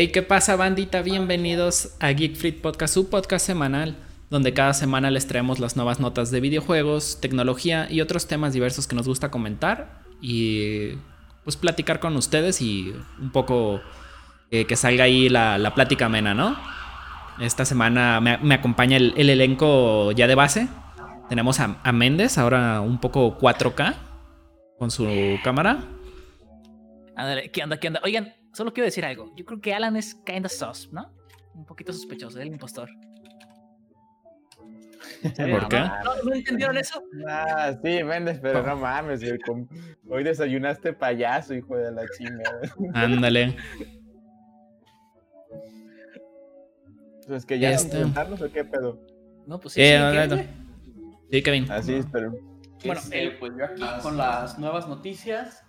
Hey, ¿qué pasa, bandita? Bienvenidos a Geek Podcast, su podcast semanal, donde cada semana les traemos las nuevas notas de videojuegos, tecnología y otros temas diversos que nos gusta comentar y pues platicar con ustedes y un poco eh, que salga ahí la, plática amena, ¿no? Esta semana me, acompaña el, elenco ya de base. Tenemos a, a Méndez, ahora un poco 4K con su cámara. ¿qué onda? ¿Qué onda? Oigan, solo quiero decir algo. Yo creo que Alan es kinda sus, ¿no? Un poquito sospechoso, el impostor. ¿Por qué? ¿No, entendieron eso? Ah, sí, Méndez, pero no mames. Hoy desayunaste payaso, hijo de la chingada. Ándale. Pues que ya este... o qué pedo. No, pues sí. Eh, sí, sí, Kevin. Así es, pero. Bueno, este, pues yo aquí con las nuevas noticias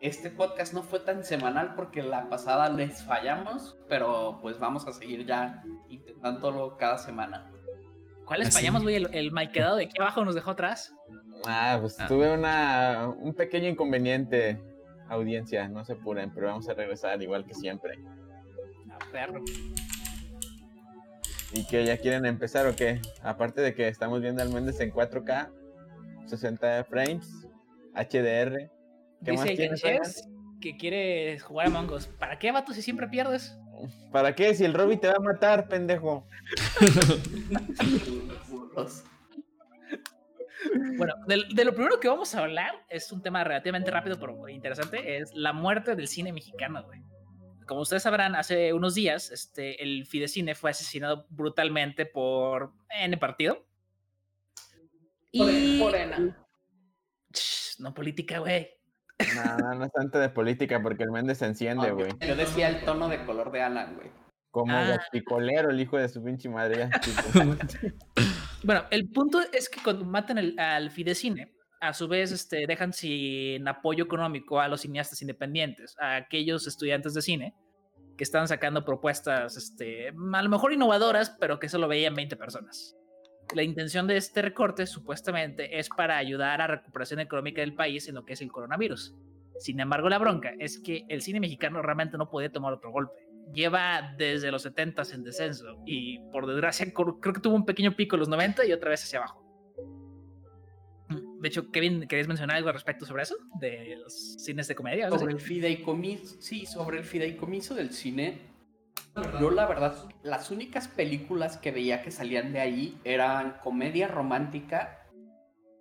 este podcast no fue tan semanal porque la pasada les fallamos, pero pues vamos a seguir ya intentándolo cada semana. ¿Cuál les fallamos, güey? El, el quedado de aquí abajo nos dejó atrás. Ah, pues ah. tuve una, un pequeño inconveniente, audiencia, no se apuren, pero vamos a regresar igual que siempre. A perro. ¿Y que ya quieren empezar o qué? Aparte de que estamos viendo al Méndez en 4K, 60 frames, HDR, Dice que quiere jugar a Mongos. ¿Para qué, vato, si siempre pierdes? ¿Para qué? Si el Robby te va a matar, pendejo. bueno, de, lo primero que vamos a hablar es un tema relativamente rápido pero interesante, es la muerte del cine mexicano, güey. Como ustedes sabrán, hace unos días este, el Fidecine fue asesinado brutalmente por N partido. Y... Morena. No política, güey. No, no es tanto de política porque el Méndez se enciende, güey. yo decía el tono de color de Alan, güey. Como ah. picolero, el hijo de su pinche madre. bueno, el punto es que cuando matan al Fidecine, a su vez este, dejan sin apoyo económico a los cineastas independientes, a aquellos estudiantes de cine que estaban sacando propuestas, este, a lo mejor innovadoras, pero que solo veían 20 personas. La intención de este recorte supuestamente es para ayudar a la recuperación económica del país en lo que es el coronavirus. Sin embargo, la bronca es que el cine mexicano realmente no podía tomar otro golpe. Lleva desde los 70 en descenso y por desgracia creo que tuvo un pequeño pico en los 90 y otra vez hacia abajo. De hecho, Kevin, ¿querías mencionar algo al respecto sobre eso? De los cines de comedia. Sobre el fideicomiso, sí, sobre el fideicomiso del cine yo la verdad, las únicas películas que veía que salían de ahí eran comedia romántica,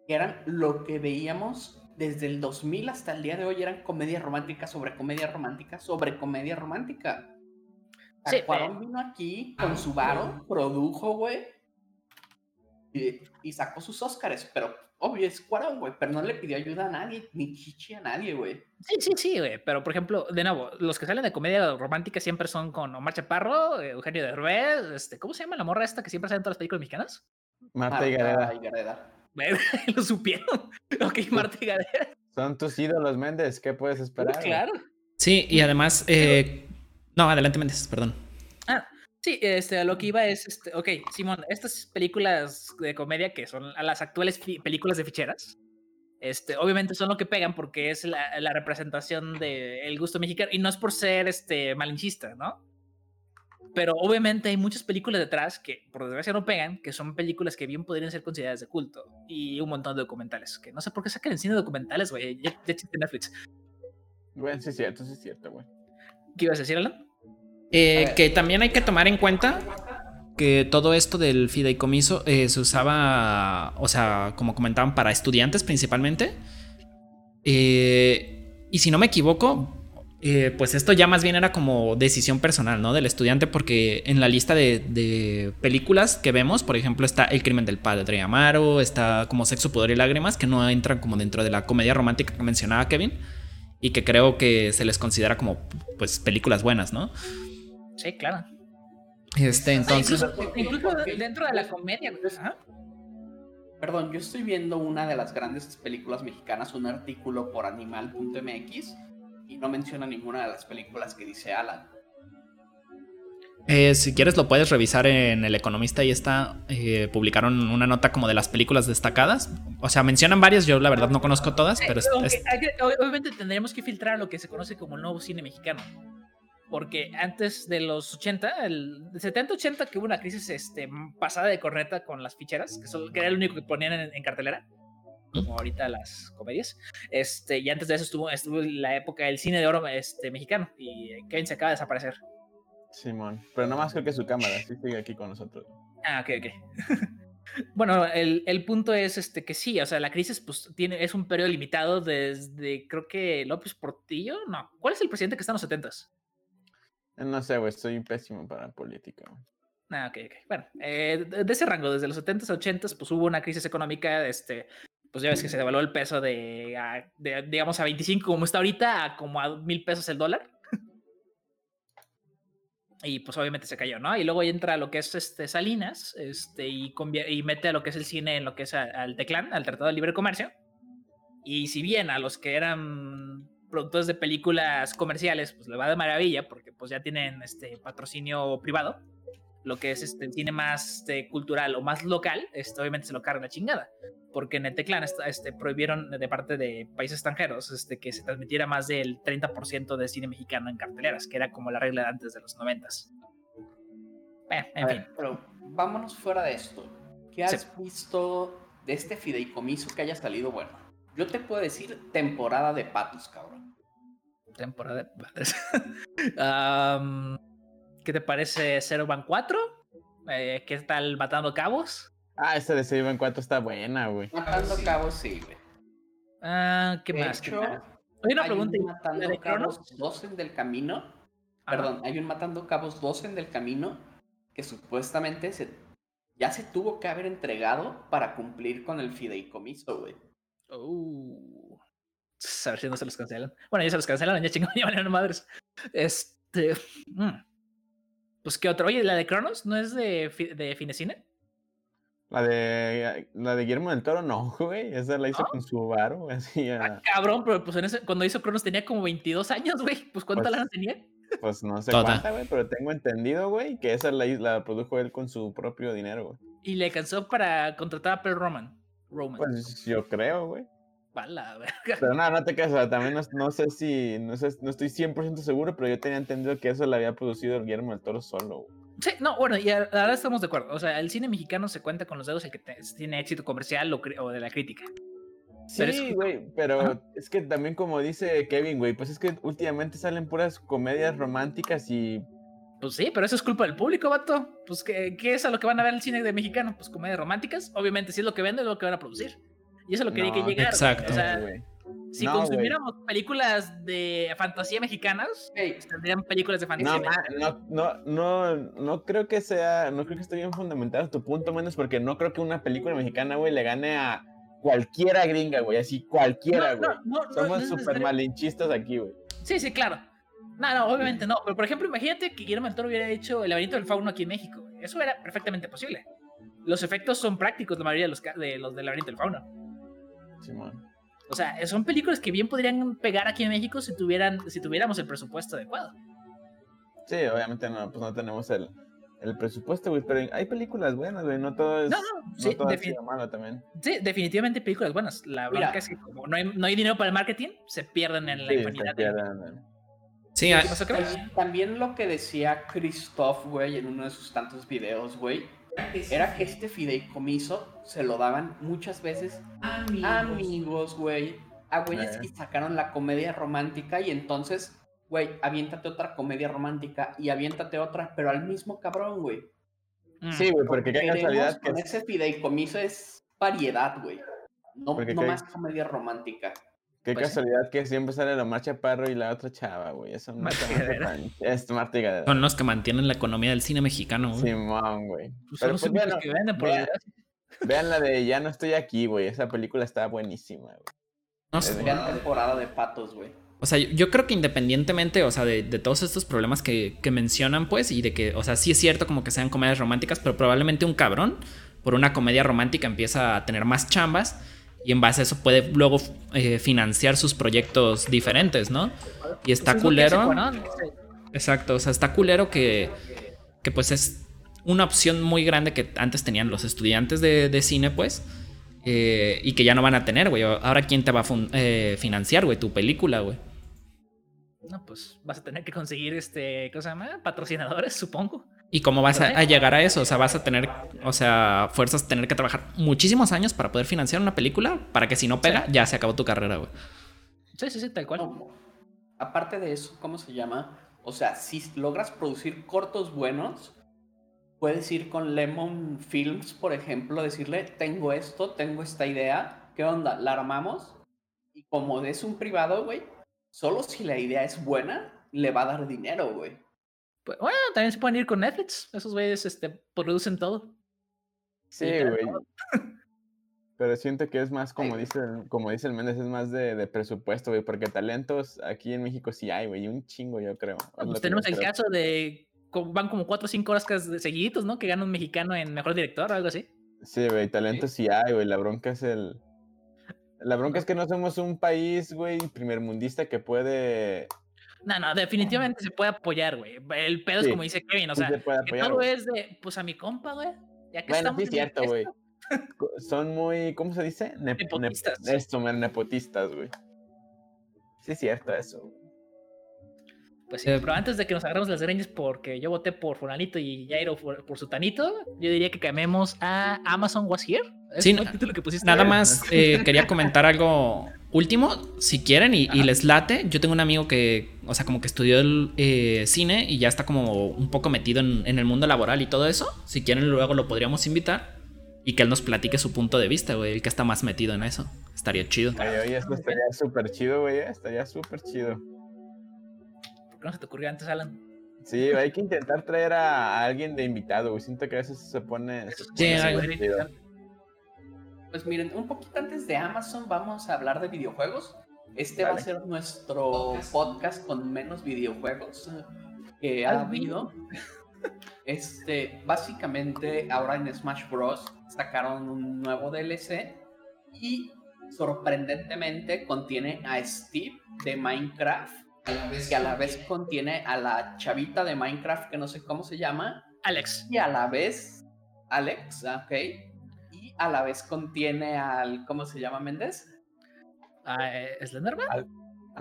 eran lo que veíamos desde el 2000 hasta el día de hoy, eran comedia romántica sobre comedia romántica sobre comedia romántica. Sí, vino aquí con su varo, produjo, güey, y, y, sacó sus Oscars, pero obvio, es Cuarón, güey, pero no le pidió ayuda a nadie, ni chichi a nadie, güey. Sí, sí, sí, güey, pero por ejemplo, de nuevo, los que salen de comedia romántica siempre son con Omar Chaparro, Eugenio Derbez, este, ¿cómo se llama la morra esta que siempre sale en todas las películas mexicanas? Marta, y Gareda. Lo supieron. ok, Marta y Gareda. Son tus ídolos, Méndez, ¿qué puedes esperar? claro. Sí, y además, eh... no, adelante, Méndez, perdón. Sí, este, lo que iba es, este, ok, Simón, estas películas de comedia que son las actuales películas de ficheras, este, obviamente son lo que pegan porque es la, la representación del gusto mexicano y no es por ser este, malinchista, ¿no? Pero obviamente hay muchas películas detrás que por desgracia no pegan, que son películas que bien podrían ser consideradas de culto y un montón de documentales, que no sé por qué sacan en cine documentales, güey, ya, ya Netflix. Bueno, sí es cierto, sí es cierto, güey. ¿Qué ibas a decir, Alan? Eh, que también hay que tomar en cuenta que todo esto del fideicomiso eh, se usaba, o sea, como comentaban, para estudiantes principalmente. Eh, y si no me equivoco, pues esto ya más bien era como decisión personal, ¿no? Del estudiante, porque en la lista de, películas que vemos, por ejemplo, está El crimen del padre Amaro, está como Sexo, Pudor y Lágrimas, que no entran como dentro de la comedia romántica que mencionaba Kevin, y que creo que se les considera como, pues, películas buenas, ¿no? Sí, claro. Este, entonces. incluso, dentro de la comedia. Perdón, yo estoy viendo una de las grandes películas mexicanas, un artículo por animal.mx, y no menciona ninguna de las películas que dice Alan. Eh, si quieres lo puedes revisar en El Economista y está, eh, publicaron una nota como de las películas destacadas. O sea, mencionan varias, yo la verdad no conozco todas, pero... obviamente tendríamos que filtrar lo que se conoce como el nuevo cine mexicano porque antes de los 80, el 70-80 que hubo una crisis este, pasada de corneta con las ficheras, que, son, que era el único que ponían en, en, cartelera, como ahorita las comedias, este, y antes de eso estuvo, estuvo la época del cine de oro este, mexicano, y eh, Kevin se acaba de desaparecer. Simón, pero nomás creo que su cámara sí sigue aquí con nosotros. Ah, ok, ok. Bueno, el, el, punto es este que sí, o sea, la crisis pues, tiene, es un periodo limitado desde creo que López Portillo, no, ¿cuál es el presidente que está en los 70s? No sé, güey, estoy pésimo para política. Ah, ok, ok. Bueno, eh, de ese rango, desde los 70s a 80s, pues hubo una crisis económica, este, pues ya ves que se devaluó el peso de, de, digamos, a 25 como está ahorita, a como a mil pesos el dólar y pues obviamente se cayó, ¿no? Y luego entra lo que es este Salinas, este, y, y mete a lo que es el cine en lo que es al Teclán, al Tratado de Libre Comercio. Y si bien a los que eran productores de películas comerciales, pues le va de maravilla, porque pues ya tienen este patrocinio privado, lo que es este, el cine más este, cultural o más local, este, obviamente se lo carga la chingada. Porque en el Teclán este, prohibieron de parte de países extranjeros este, que se transmitiera más del 30% de cine mexicano en carteleras, que era como la regla de antes de los 90. Eh, en fin. pero vámonos fuera de esto. ¿Qué has visto de este fideicomiso que haya salido bueno? Yo te puedo decir temporada de patos, cabrón. Temporada de patos. ¿Qué te parece Zero Van 4? Eh, ¿Qué tal Matando Cabos? Ah, esta de Zero Van 4 está buena, güey. Matando Cabos, sí, güey. Ah, ¿qué más? Hecho, Hay una pregunta. Un Matando Cabos 2 en del camino. Perdón, hay un Matando Cabos 2 en del camino que supuestamente se, ya se tuvo que haber entregado para cumplir con el fideicomiso, güey. Uh, a ver si no se los cancelan. Bueno, ya se los cancelaron, ya chingados, ya valieron madres. Este. Mm. Pues qué otro. Oye, la de Cronos no es de, de Finecine. La de, la de Guillermo del Toro, no, güey. Esa la hizo con su varo, así. Ah, cabrón, pero pues en ese, cuando hizo Cronos tenía como 22 años, güey. Pues ¿cuánta pues, lana tenía? Pues no sé cuánta, güey, pero tengo entendido, güey, que esa la, la produjo él con su propio dinero, güey. Y le alcanzó para contratar a Pearl Roman. Roman. Pues yo creo, güey. Pero nada, no te casas, también no, sé si, no, sé, no estoy 100% seguro, pero yo tenía entendido que eso lo había producido el Guillermo del Toro solo. Sí, no, bueno, y ahora estamos de acuerdo. O sea, el cine mexicano se cuenta con los dedos el que tiene éxito comercial o, de la crítica. Sí, güey, pero, es que también como dice Kevin, güey, pues es que últimamente salen puras comedias románticas y... Pues sí, pero eso es culpa del público, vato. Pues, ¿qué, qué es a lo que van a ver el cine de mexicano? Pues comedias románticas. Obviamente, si es lo que venden, es lo que van a producir. Y eso es lo que no, que llegar. Exacto. O sea, si consumiéramos películas de fantasía mexicanas, tendrían películas de fantasía. No, no, no, no, creo que sea, no creo que esté bien fundamentado tu punto, menos porque no creo que una película mexicana, güey, le gane a cualquiera gringa, güey, así cualquiera, güey. Somos súper malinchistas aquí, güey. Sí, sí, claro. No, no, obviamente no. Pero por ejemplo, imagínate que Guillermo del Toro hubiera hecho El laberinto del fauno aquí en México. Eso era perfectamente posible. Los efectos son prácticos, la mayoría de los de los del laberinto del fauno. O sea, son películas que bien podrían pegar aquí en México si tuvieran, si tuviéramos el presupuesto adecuado. Sí, obviamente no, pues no tenemos el, el presupuesto, güey, pero hay películas buenas, güey, no todo es, no, no, sí, malo también. Sí, definitivamente películas buenas. La verdad es que como no hay, no hay, dinero para el marketing, se pierden en la sí, infinidad. Sí, también lo que decía Christoph, güey, en uno de sus tantos videos, güey, era que este fideicomiso se lo daban muchas veces amigos, güey. A güeyes que sacaron la comedia romántica y entonces, güey, aviéntate otra comedia romántica y aviéntate otra, pero al mismo cabrón, güey. Mm. Sí, güey, porque qué casualidad que. ese fideicomiso es variedad, güey. No, no más comedia romántica. Qué pues casualidad que siempre sale la marcha Parro y la otra chava, güey. Eso no es Marta Son los que mantienen la economía del cine mexicano, güey. Simón, güey. Pues Pero pues, bueno, que venden por vean, vean, la de Ya no estoy aquí, güey. Esa película está buenísima, güey. No sé. Vean temporada de patos, güey. O sea, yo creo que independientemente, o sea, de, de todos estos problemas que, que, mencionan, pues, y de que, o sea, sí es cierto como que sean comedias románticas, pero probablemente un cabrón por una comedia romántica empieza a tener más chambas y en base a eso puede luego eh, financiar sus proyectos diferentes, ¿no? Y está culero. Exacto, o sea, está culero que, que pues es una opción muy grande que antes tenían los estudiantes de, cine, pues, eh, y que ya no van a tener, güey. Ahora, ¿quién te va a eh, financiar, güey? Tu película, güey. No, pues vas a tener que conseguir este, ¿cómo se llama? Patrocinadores, supongo. ¿Y cómo vas a, llegar a eso? O sea, vas a tener, o sea, fuerzas tener que trabajar muchísimos años para poder financiar una película para que si no pega, ya se acabó tu carrera, güey. Sí, sí, sí, tal cual. aparte de eso, ¿cómo se llama? O sea, si logras producir cortos buenos, puedes ir con Lemon Films, por ejemplo, decirle, tengo esto, tengo esta idea, ¿qué onda? ¿La armamos? Y como es un privado, güey, solo si la idea es buena, le va a dar dinero, güey. Pues, bueno, también se pueden ir con Netflix. Esos güeyes este, producen todo. Sí, güey. Pero siento que es más, como dice, como dice el Méndez, es más de, presupuesto, güey, porque talentos aquí en México sí hay, güey, un chingo, yo creo. Pues tenemos el caso de, van como cuatro o cinco horas seguiditos, ¿no? Que gana un mexicano en Mejor Director o algo así. Sí, güey, talentos sí hay, güey, la bronca es el... La bronca es que no somos un país, güey, primermundista que puede no, no, definitivamente se puede apoyar, güey. El pedo es como dice Kevin, o sea, todo es de, pues a mi compa, güey. Ya que bueno, estamos sí, cierto, güey. Son muy, ¿cómo se dice? nepotistas. esto, nepotistas, güey. Sí, es cierto eso. Pues sí, pero antes de que nos agarremos las greñas porque yo voté por Fulanito y Jairo por, por Sutanito, yo diría que cambiemos a Amazon Was Here. Sí, que pusiste nada más eh, quería comentar algo último, si quieren y, les late. Yo tengo un amigo que, o sea, como que estudió el eh, cine y ya está como un poco metido en, el mundo laboral y todo eso. Si quieren, luego lo podríamos invitar y que él nos platique su punto de vista, güey, el que está más metido en eso. Estaría chido. Oye, esto estaría súper chido, güey, eh, estaría súper chido no se te ocurrió antes, Alan? Sí, hay que intentar traer a, alguien de invitado, güey. Siento que a veces se pone. sí, Pues miren, un poquito antes de Amazon vamos a hablar de videojuegos. Este va a ser nuestro podcast con menos videojuegos que ha habido. Este, básicamente, ahora en Smash Bros. sacaron un nuevo DLC y sorprendentemente contiene a Steve de Minecraft que a la vez contiene a la chavita de Minecraft que no sé cómo se llama. Alex. Y a la vez, Alex, ok. Y a la vez contiene al, ¿cómo se llama Méndez? Uh, ¿Slenderman?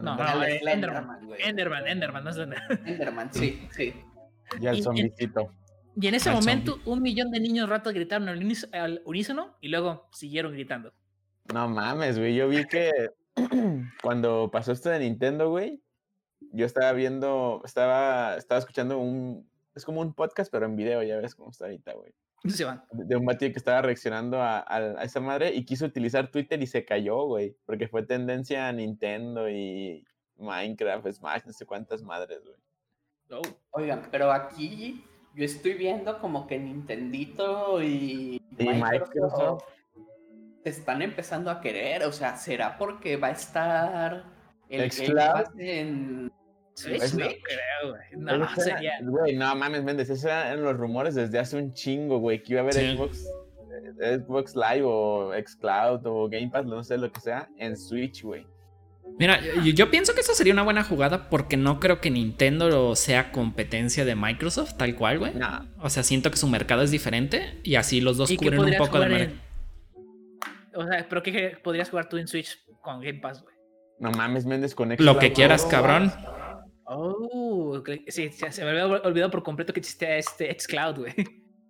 no, no, Enderman, Enderman, Enderman, no es Slenderman. Enderman, sí, sí. Y el zombicito. Y en ese momento, un millón de niños ratos gritaron al unísono y luego siguieron gritando. No mames, güey. Yo vi que cuando pasó esto de Nintendo, güey, yo estaba viendo, estaba, estaba escuchando un, es como un podcast, pero en video, ya ves cómo está ahorita, güey. Van. De un batido que estaba reaccionando a, a, esa madre y quiso utilizar Twitter y se cayó, güey, porque fue tendencia a Nintendo y Minecraft, Smash, no sé cuántas madres, güey. Oh. Oigan, pero aquí yo estoy viendo como que Nintendito y, y Microsoft están empezando a querer, o sea, ¿será porque va a estar el Xcloud en Sí, sí, creo, güey. No, sería... Güey, no mames, Méndez, esos eran los rumores desde hace un chingo, güey, que iba a haber Xbox, eh, Xbox Live o Xcloud o Game Pass, no sé lo que sea, en Switch, güey. Mira, yo, pienso que eso sería una buena jugada porque no creo que Nintendo sea competencia de Microsoft, tal cual, güey. No. O sea, siento que su mercado es diferente y así los dos cubren un poco de mercado. O sea, pero ¿qué podrías jugar tú en Switch con Game Pass, güey? No mames, Méndez con Xcloud. Lo que quieras, cabrón. Oh, sí, se me había olvidado por completo que existía este Xcloud, güey.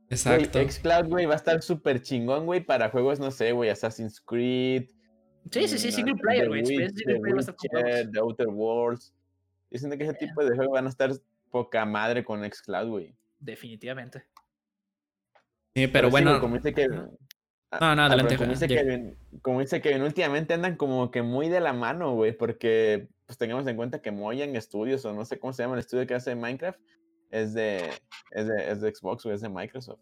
Exacto. Xcloud, güey, va a estar súper chingón, güey, para juegos, no sé, güey, Assassin's Creed. Sí, sí, sí, mm, single player, güey. The Outer Worlds. Dicen que ese tipo de juegos van a estar poca madre con Xcloud, güey. Definitivamente. Sí, pero, bueno. como dice que, no, no, adelante. como, dice Kevin, como dice Kevin, últimamente andan como que muy de la mano, güey, porque pues tengamos en cuenta que Mojang Studios, o no sé cómo se llama el estudio que hace Minecraft, es de, es de, es de Xbox, o es de Microsoft.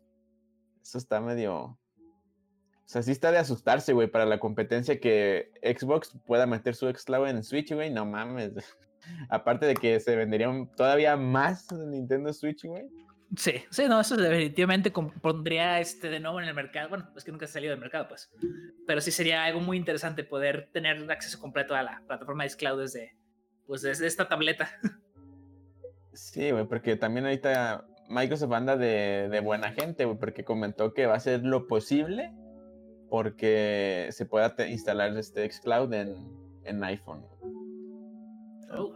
Eso está medio... O sea, sí está de asustarse, güey, para la competencia que Xbox pueda meter su Xcloud en Switch, güey, no mames. Aparte de que se venderían todavía más Nintendo Switch, güey. Sí, sí, no, eso definitivamente pondría este de nuevo en el mercado. Bueno, es que nunca ha salido del mercado, pues. Pero sí sería algo muy interesante poder tener acceso completo a la plataforma de Xcloud desde, pues, desde esta tableta. Sí, güey, porque también ahorita Microsoft anda de, de buena gente, güey, porque comentó que va a hacer lo posible porque se pueda instalar este Xcloud en, en iPhone. Oh.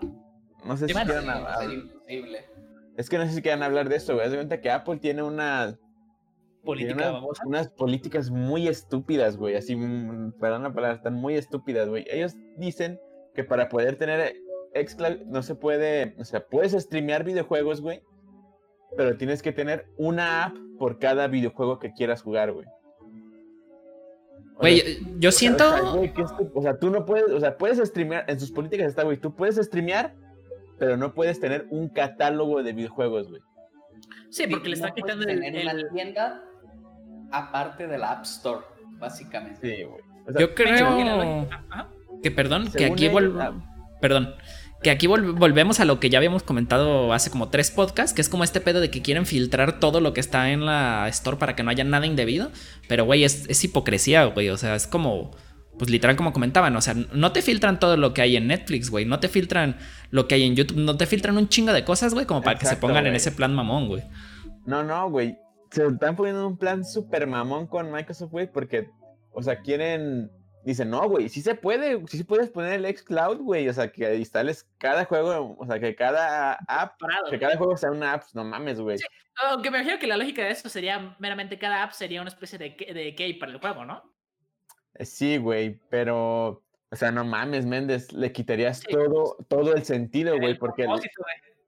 no sé si quieran hablar. Es que no sé si quieran hablar de eso, güey. Haz de cuenta que Apple tiene una. Política, unas, políticas muy estúpidas, güey. Así, mm, perdón la palabra, están muy estúpidas, güey. Ellos dicen que para poder tener Xcloud no se puede. O sea, puedes streamear videojuegos, güey. Pero tienes que tener una app por cada videojuego que quieras jugar, güey. Güey, yo siento. O sea, tú no puedes, o sea, puedes streamear, en sus políticas está, güey, tú puedes streamear, pero no puedes tener un catálogo de videojuegos, güey. Sí, porque le está quitando tener una tienda aparte de la App Store, básicamente. Sí, güey. yo creo que, perdón, que aquí vuelvo. Perdón, que aquí volvemos a lo que ya habíamos comentado hace como tres podcasts, que es como este pedo de que quieren filtrar todo lo que está en la store para que no haya nada indebido. Pero, güey, es, hipocresía, güey. O sea, es como, pues literal como comentaban, o sea, no te filtran todo lo que hay en Netflix, güey. No te filtran lo que hay en YouTube. No te filtran un chingo de cosas, güey, como para que se pongan en ese plan mamón, güey. No, no, güey. Se están poniendo un plan súper mamón con Microsoft, güey, porque, o sea, quieren Dice, no, güey, sí se puede, sí puedes poner el xCloud, güey, o sea, que instales cada juego, o sea, que cada app, que cada juego sea una app, no mames, güey. aunque me imagino que la lógica de eso sería, meramente cada app sería una especie de, de key para el juego, ¿no? Eh, sí, güey, pero, o sea, no mames, Méndez, le quitarías todo, todo el sentido, güey, porque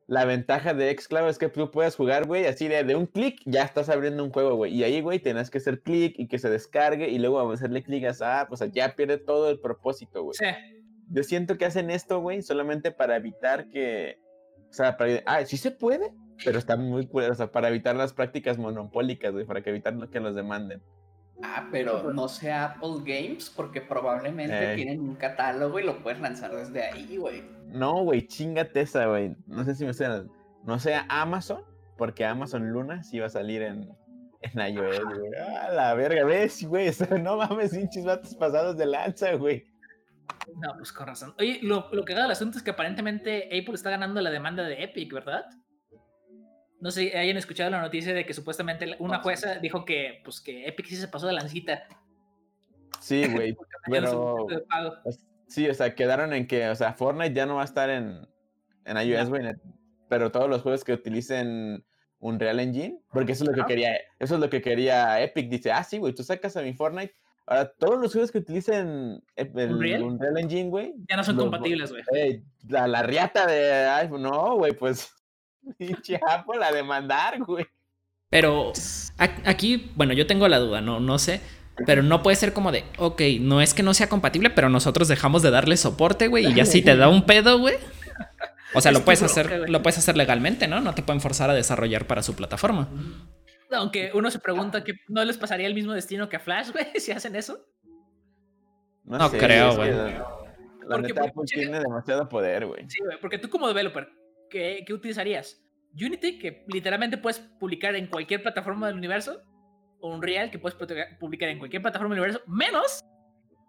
la ventaja de Xcloud es que tú puedes jugar, güey, así de, de un clic ya estás abriendo un juego, güey. Y ahí, güey, tienes que hacer clic y que se descargue y luego hacerle clic a esa pues ya pierde todo el propósito, güey. Sí. Yo siento que hacen esto, güey, solamente para evitar que. O sea, para. Ah, sí se puede, pero está muy. O sea, para evitar las prácticas monopólicas, güey, para que evitar que los demanden. Ah, pero no sea Apple Games, porque probablemente tienen un catálogo y lo puedes lanzar desde ahí, güey. No, güey, chingate esa, güey. No sé si me sea. No sea Amazon, porque Amazon Luna sí va a salir en, en iOS, güey. Ah, la verga, ves, güey. No mames, pinches vatos pasados de lanza, güey. No, pues con razón. Oye, lo, lo que da el asunto es que aparentemente Apple está ganando la demanda de Epic, ¿verdad? No sé si hayan escuchado la noticia de que supuestamente una jueza dijo que, pues, que Epic sí se pasó de lancita. Sí, güey. pero. Sí, o sea, quedaron en que, o sea, Fortnite ya no va a estar en, en iOS, güey. Pero todos los juegos que utilicen un Real Engine, porque eso es lo que quería, eso es lo que quería Epic. Dice, ah, sí, güey, tú sacas a mi Fortnite. Ahora, todos los juegos que utilicen el Unreal, Engine, güey. Ya no son compatibles, güey. la, la riata de iPhone, no, güey, pues Pinche Apple a demandar, güey. Pero aquí, bueno, yo tengo la duda, no, no sé. Pero no puede ser como de, ok, no es que no sea compatible, pero nosotros dejamos de darle soporte, güey, y ya si te da un pedo, güey. O sea, lo puedes hacer, lo puedes hacer legalmente, ¿no? No te pueden forzar a desarrollar para su plataforma. Aunque uno se pregunta que no les pasaría el mismo destino que a Flash, güey, si hacen eso. No, creo, güey. La neta, Apple tiene demasiado poder, güey. Sí, güey, porque tú como developer, ¿qué, utilizarías? Unity, que literalmente puedes publicar en cualquier plataforma del universo, o Unreal, que puedes publicar en cualquier plataforma del universo, menos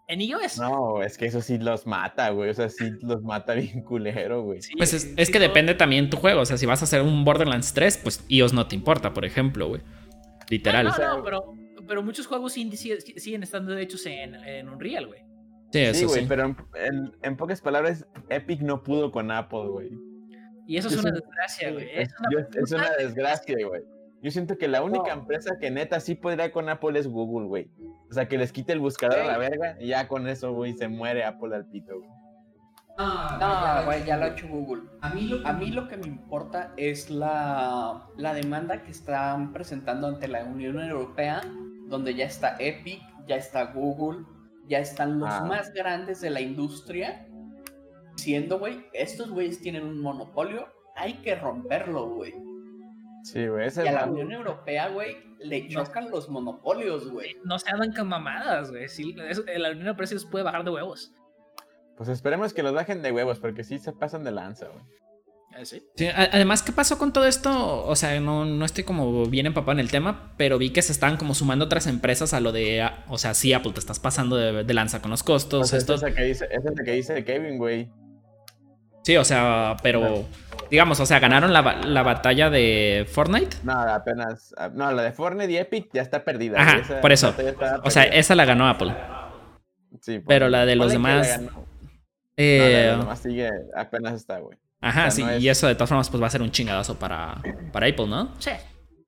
en iOS. No, es que eso sí los mata, güey. O sea, sí los mata bien culero, güey. pues es, que depende también tu juego. O sea, si vas a hacer un Borderlands 3, pues iOS no te importa, por ejemplo, güey. Literal. Ah, no, no, pero, pero muchos juegos siguen estando hechos en, en Unreal, güey. Sí, eso sí, güey, pero en, en, pocas palabras, Epic no pudo con Apple, güey. Y eso es una desgracia, güey. Es, una, desgracia, güey. Yo siento que la única empresa que neta sí podría con Apple es Google, güey. O sea, que les quite el buscador a la verga y ya con eso, güey, se muere Apple al pito, güey. No, güey, ya lo ha hecho Google. A mí, lo que, a mí lo que me importa es la, la demanda que están presentando ante la Unión Europea, donde ya está Epic, ya está Google, ya están los ah. más grandes de la industria diciendo, güey, estos güeyes tienen un monopolio, hay que romperlo, güey. Sí, güey. Y a la Unión Europea, güey, le chocan los monopolios, güey. No se hagan con mamadas, güey. Sí, la Unión Europea sí puede bajar de huevos. Pues esperemos que los bajen de huevos, porque sí se pasan de lanza, güey. Ah, ¿Sí? además, ¿qué pasó con todo esto? O sea, no, no estoy como bien empapado en el tema, pero vi que se estaban como sumando otras empresas a lo de, o sea, sí, Apple, te estás pasando de, lanza con los costos. esto... es, que dice, es que dice Kevin, güey. Sí, o sea, pero digamos, o sea, ganaron la, batalla de Fortnite. No, apenas. Ah, no, la de Fortnite y Epic ya está perdida. Ajá, por eso. O sea, esa la ganó Apple. Sí, pero la de los demás. Eh... No, la de los demás sigue, apenas está, güey. Ajá, sí, y eso de todas formas pues va a ser un chingadazo para, para Apple, ¿no? Sí.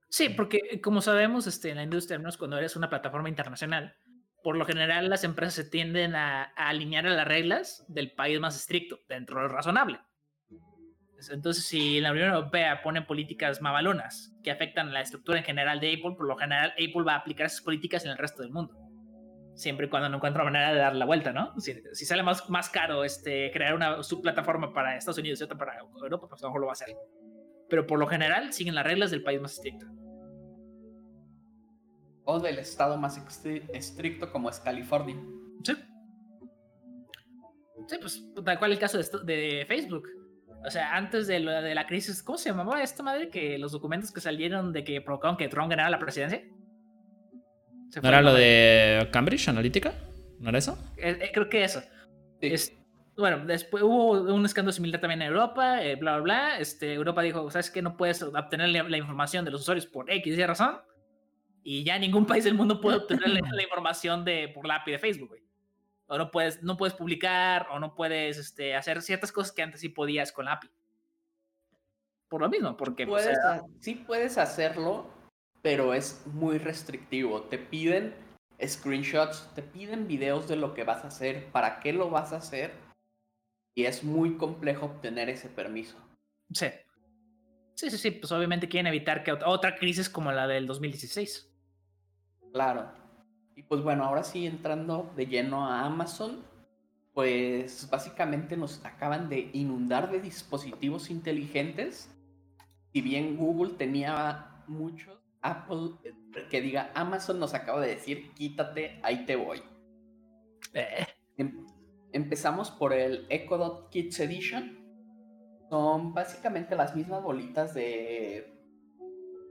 Sí, porque como sabemos, este, en la industria, menos cuando eres una plataforma internacional, por lo general las empresas tienden a, alinear a las reglas del país más estricto, dentro de lo razonable. Entonces, si la Unión Europea pone políticas mavalonas que afectan la estructura en general de Apple, por lo general Apple va a aplicar esas políticas en el resto del mundo. Siempre y cuando no encuentre manera de dar la vuelta, ¿no? Si, sale más, más caro este, crear una subplataforma para Estados Unidos y otra para Europa, pues a lo mejor lo va a hacer. Pero por lo general siguen las reglas del país más estricto o del estado más estricto como es California. Sí. Sí, pues tal cual el caso de, Facebook. O sea, antes de, de, la crisis, ¿cómo se llamaba esta madre? Que los documentos que salieron de que provocaron que Trump ganara la presidencia. ¿No era lo de Cambridge Analytica? ¿No era eso? Eh, eh, creo que eso. bueno, después hubo un escándalo similar también en Europa, eh, bla, bla, bla. Este, Europa dijo, ¿sabes qué? No puedes obtener la, la información de los usuarios por X y razón y ya ningún país del mundo puede obtener la, información de, por la API de Facebook, güey. O no puedes, no puedes publicar, o no puedes este, hacer ciertas cosas que antes sí podías con la API. Por lo mismo, porque... Pues, puedes, sí puedes hacerlo, pero es muy restrictivo. Te piden screenshots, te piden videos de lo que vas a hacer, para qué lo vas a hacer, y es muy complejo obtener ese permiso. Sí. Sí, sí, sí, pues obviamente quieren evitar que otra crisis como la del 2016. Claro. Y pues bueno, ahora sí entrando de lleno a Amazon, pues básicamente nos acaban de inundar de dispositivos inteligentes. Si bien Google tenía muchos, Apple, que diga Amazon nos acaba de decir, quítate, ahí te voy. Eh. Em, empezamos por el Echo Dot Kids Edition. Son básicamente las mismas bolitas de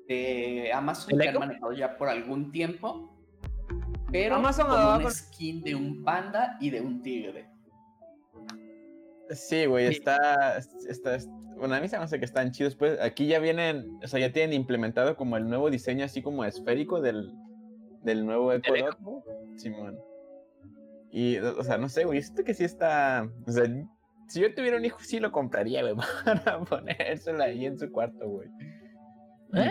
de Amazon que han manejado ya por algún tiempo. Pero Amazon con un skin de un panda y de un tigre. Sí, güey, está, está, Bueno, a mí se me hace que están chidos. Pues aquí ya vienen, o sea, ya tienen implementado como el nuevo diseño así como esférico del, del nuevo Echo Dot. Simón. Y, o sea, no sé, güey, esto que sí está. O sea, si yo tuviera un hijo, sí lo compraría, güey, para ponérselo ahí en su cuarto, güey. ¿Eh?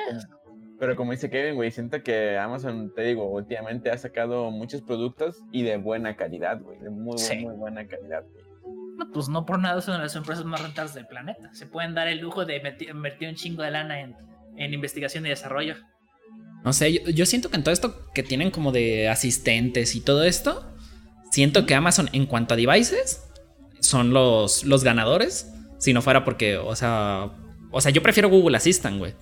Pero como dice Kevin, güey, siento que Amazon, te digo, últimamente ha sacado muchos productos y de buena calidad, güey. De muy, muy buena calidad, güey. No, pues no por nada son las empresas más rentables del planeta. Se pueden dar el lujo de invertir un chingo de lana en, investigación y desarrollo. No sé, yo, yo, siento que en todo esto que tienen como de asistentes y todo esto, siento que Amazon en cuanto a devices son los, los ganadores. Si no fuera porque, o sea, o sea, yo prefiero Google Assistant, güey.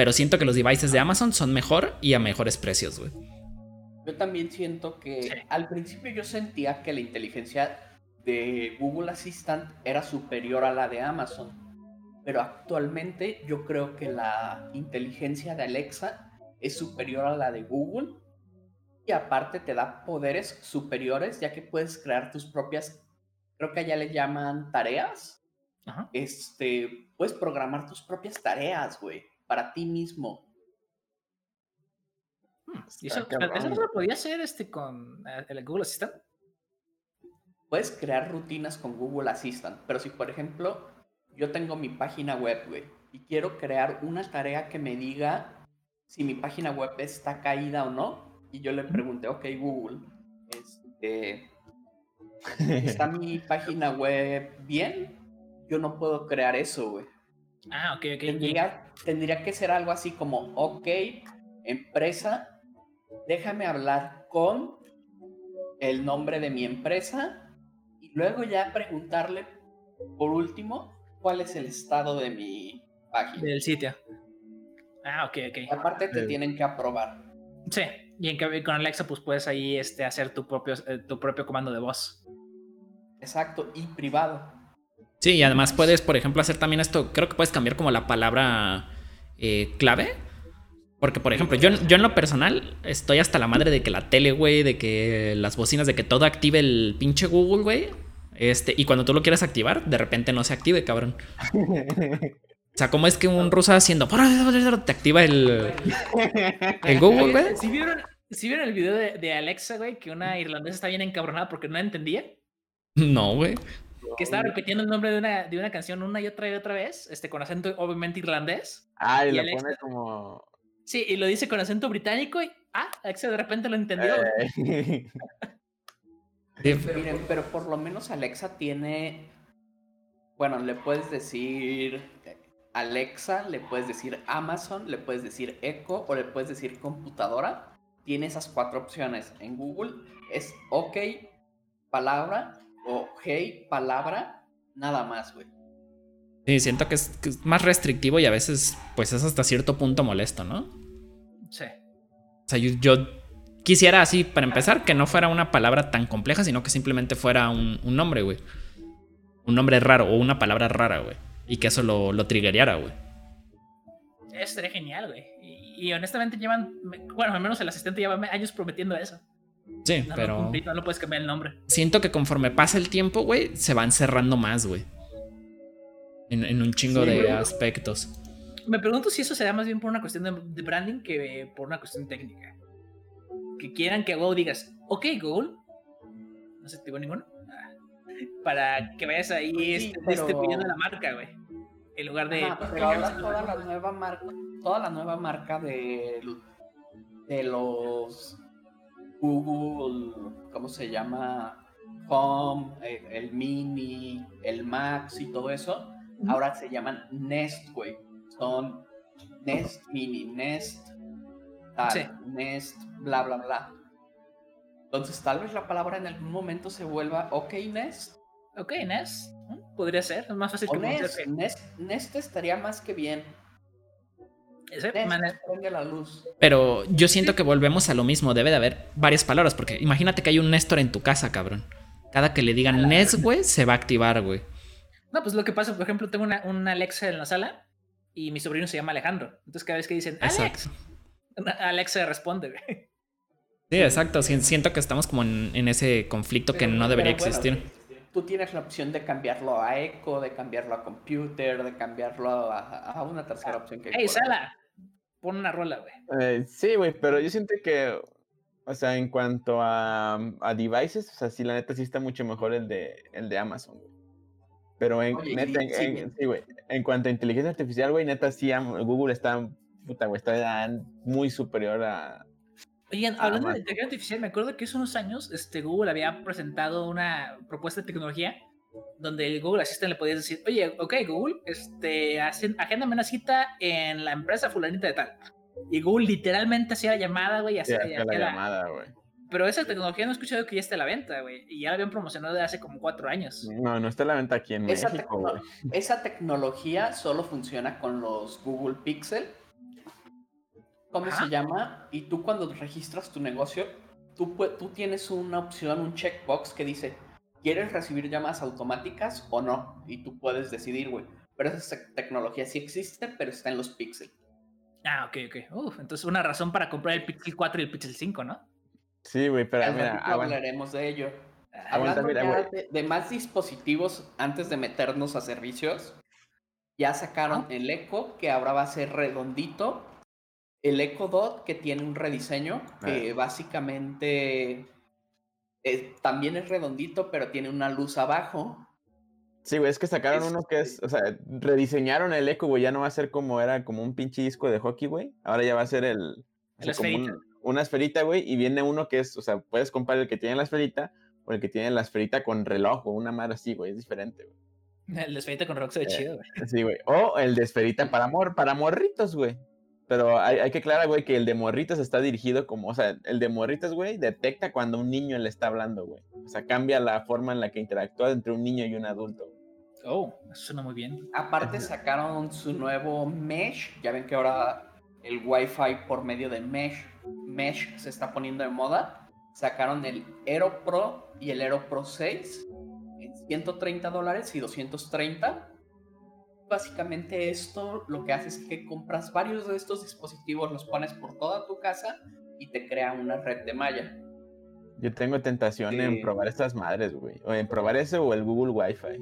Pero siento que los devices de Amazon son mejor y a mejores precios, güey. Yo también siento que al principio yo sentía que la inteligencia de Google Assistant era superior a la de Amazon. Pero actualmente yo creo que la inteligencia de Alexa es superior a la de Google. Y aparte te da poderes superiores ya que puedes crear tus propias, creo que allá le llaman tareas. Este, puedes programar tus propias tareas, güey para ti mismo. Hmm, eso, no lo podía hacer este con eh, el Google Assistant? Puedes crear rutinas con Google Assistant, pero si por ejemplo yo tengo mi página web, güey, y quiero crear una tarea que me diga si mi página web está caída o no, y yo le pregunté, ok Google, este, ¿está mi página web bien? Yo no puedo crear eso, güey. Ah, ok, ok. Tendría, que ser algo así como, ok, empresa, déjame hablar con el nombre de mi empresa y luego ya preguntarle, por último, cuál es el estado de mi página. Del sitio. Ah, ok, ok. Aparte te tienen que aprobar. Sí, y en con Alexa pues puedes ahí este, hacer tu propio, eh, tu propio comando de voz. Exacto, y privado. Sí, y además puedes, por ejemplo, hacer también esto. Creo que puedes cambiar como la palabra eh, clave. Porque, por ejemplo, yo, yo en lo personal estoy hasta la madre de que la tele, güey, de que las bocinas, de que todo active el pinche Google, güey. Este, y cuando tú lo quieres activar, de repente no se active, cabrón. O sea, ¿cómo es que un ruso haciendo te activa el, el Google, güey? ¿Sí vieron, vieron el video de, de Alexa, güey? Que una irlandesa está bien encabronada porque no entendía. No, güey. Que estaba repitiendo el nombre de una, de una canción una y otra y otra vez, este, con acento obviamente irlandés. Ah, y, lo pone como... Sí, y lo dice con acento británico y, ah, Alexa de repente lo entendió. Eh. Miren, pero por lo menos Alexa tiene, bueno, le puedes decir Alexa, le puedes decir Amazon, le puedes decir Echo o le puedes decir computadora. Tiene esas cuatro opciones. En Google es OK, palabra o Hey, palabra, nada más, güey. Sí, siento que es, más restrictivo y a veces, pues es hasta cierto punto molesto, ¿no? Sí. O sea, yo, quisiera así, para empezar, que no fuera una palabra tan compleja, sino que simplemente fuera un, nombre, güey. Un nombre raro o una palabra rara, güey. Y que eso lo, lo triggereara, güey. Eso sería genial, güey. Y, honestamente llevan, bueno, al menos el asistente lleva años prometiendo eso. Sí, pero. No, lo puedes cambiar el nombre. Siento que conforme pasa el tiempo, güey, se van cerrando más, güey. En, un chingo de aspectos. Me pregunto si eso será más bien por una cuestión de, branding que por una cuestión técnica. Que quieran que Google digas, ok, Google. No se te ninguno. Ah, para que vayas ahí sí, este, pidiendo la marca, güey. En lugar de. toda la nueva marca. Toda la nueva marca de, de los Google, ¿cómo se llama? Home, eh, el, Mini, el Max y todo eso, ahora se llaman Nest, güey. Son Nest Mini, Nest, tal, Nest, bla, bla, bla. Entonces, tal vez la palabra en algún momento se vuelva OK Nest. OK Nest. Podría ser, es más fácil que Nest, Nest, Nest estaría más que bien. La luz. Pero yo siento que volvemos a lo mismo. Debe de haber varias palabras. Porque imagínate que hay un Néstor en tu casa, cabrón. Cada que le digan Nest, güey, se va a activar, güey. No, pues lo que pasa, por ejemplo, tengo una, Alexa en la sala y mi sobrino se llama Alejandro. Entonces cada vez que dicen Alex, Alexa responde, güey. Sí, exacto. Siento que estamos como en, ese conflicto que no debería existir. Tú tienes la opción de cambiarlo a Echo, de cambiarlo a Computer, de cambiarlo a, una tercera opción que. ¡Hey, sala! Pon una rola, güey. Eh, sí, güey, pero yo siento que, o sea, en cuanto a, a, devices, o sea, sí, la neta sí está mucho mejor el de, el de Amazon, güey. Pero en, neta, en, sí, güey, en cuanto a inteligencia artificial, güey, neta sí, Google está, puta, güey, está muy superior a... Oigan, hablando de inteligencia artificial, me acuerdo que hace unos años este, Google había presentado una propuesta de tecnología donde el Google Assistant le podías decir, oye, ok, Google, este, agéndame una cita en la empresa fulanita de tal. Y Google literalmente hacía la llamada, güey, hacía, la, llamada, güey. Pero esa tecnología no he escuchado que ya esté a la venta, güey. Y ya la habían promocionado de hace como cuatro años. No, no está a la venta aquí en esa México. esa tecnología solo funciona con los Google Pixel. ¿Cómo se llama? Y tú cuando registras tu negocio, tú, tú tienes una opción, un checkbox que dice, ¿quieres recibir llamadas automáticas o no? Y tú puedes decidir, güey. Pero esa tecnología sí existe, pero está en los Pixel. Ah, ok, ok. Uf, entonces una razón para comprar el Pixel 4 y el Pixel 5, ¿no? Sí, güey, pero mira, hablaremos de ello. Hablando de, más dispositivos antes de meternos a servicios, ya sacaron ah. el Echo, que ahora va a ser redondito. El Echo Dot, que tiene un rediseño, que ah. básicamente eh, también es redondito, pero tiene una luz abajo. Sí, güey, es que sacaron uno que es, o sea, rediseñaron el Echo, güey, ya no va a ser como era, como un pinche disco de hockey, güey. Ahora ya va a ser el... una esferita, güey, y viene uno que es, o sea, puedes comprar el que tiene la esferita o el que tiene la esferita con reloj o una madre así, güey, es diferente, güey. El de esferita con reloj se ve eh, chido, güey. Sí, güey. O el de esferita para amor, para morritos, güey. Pero hay, hay, que aclarar, güey, que el de morritos está dirigido como, o sea, el de morritos, güey, detecta cuando un niño le está hablando, güey. O sea, cambia la forma en la que interactúa entre un niño y un adulto. Oh, eso suena muy bien. Aparte sacaron su nuevo Mesh, ya ven que ahora el Wi-Fi por medio de Mesh, Mesh se está poniendo de moda. Sacaron el Aero Pro y el Aero Pro 6 en 130 dólares y 230 básicamente esto lo que hace es que compras varios de estos dispositivos, los pones por toda tu casa y te crea una red de malla. Yo tengo tentación en probar estas madres, güey. O en probar ese o el Google Wi-Fi.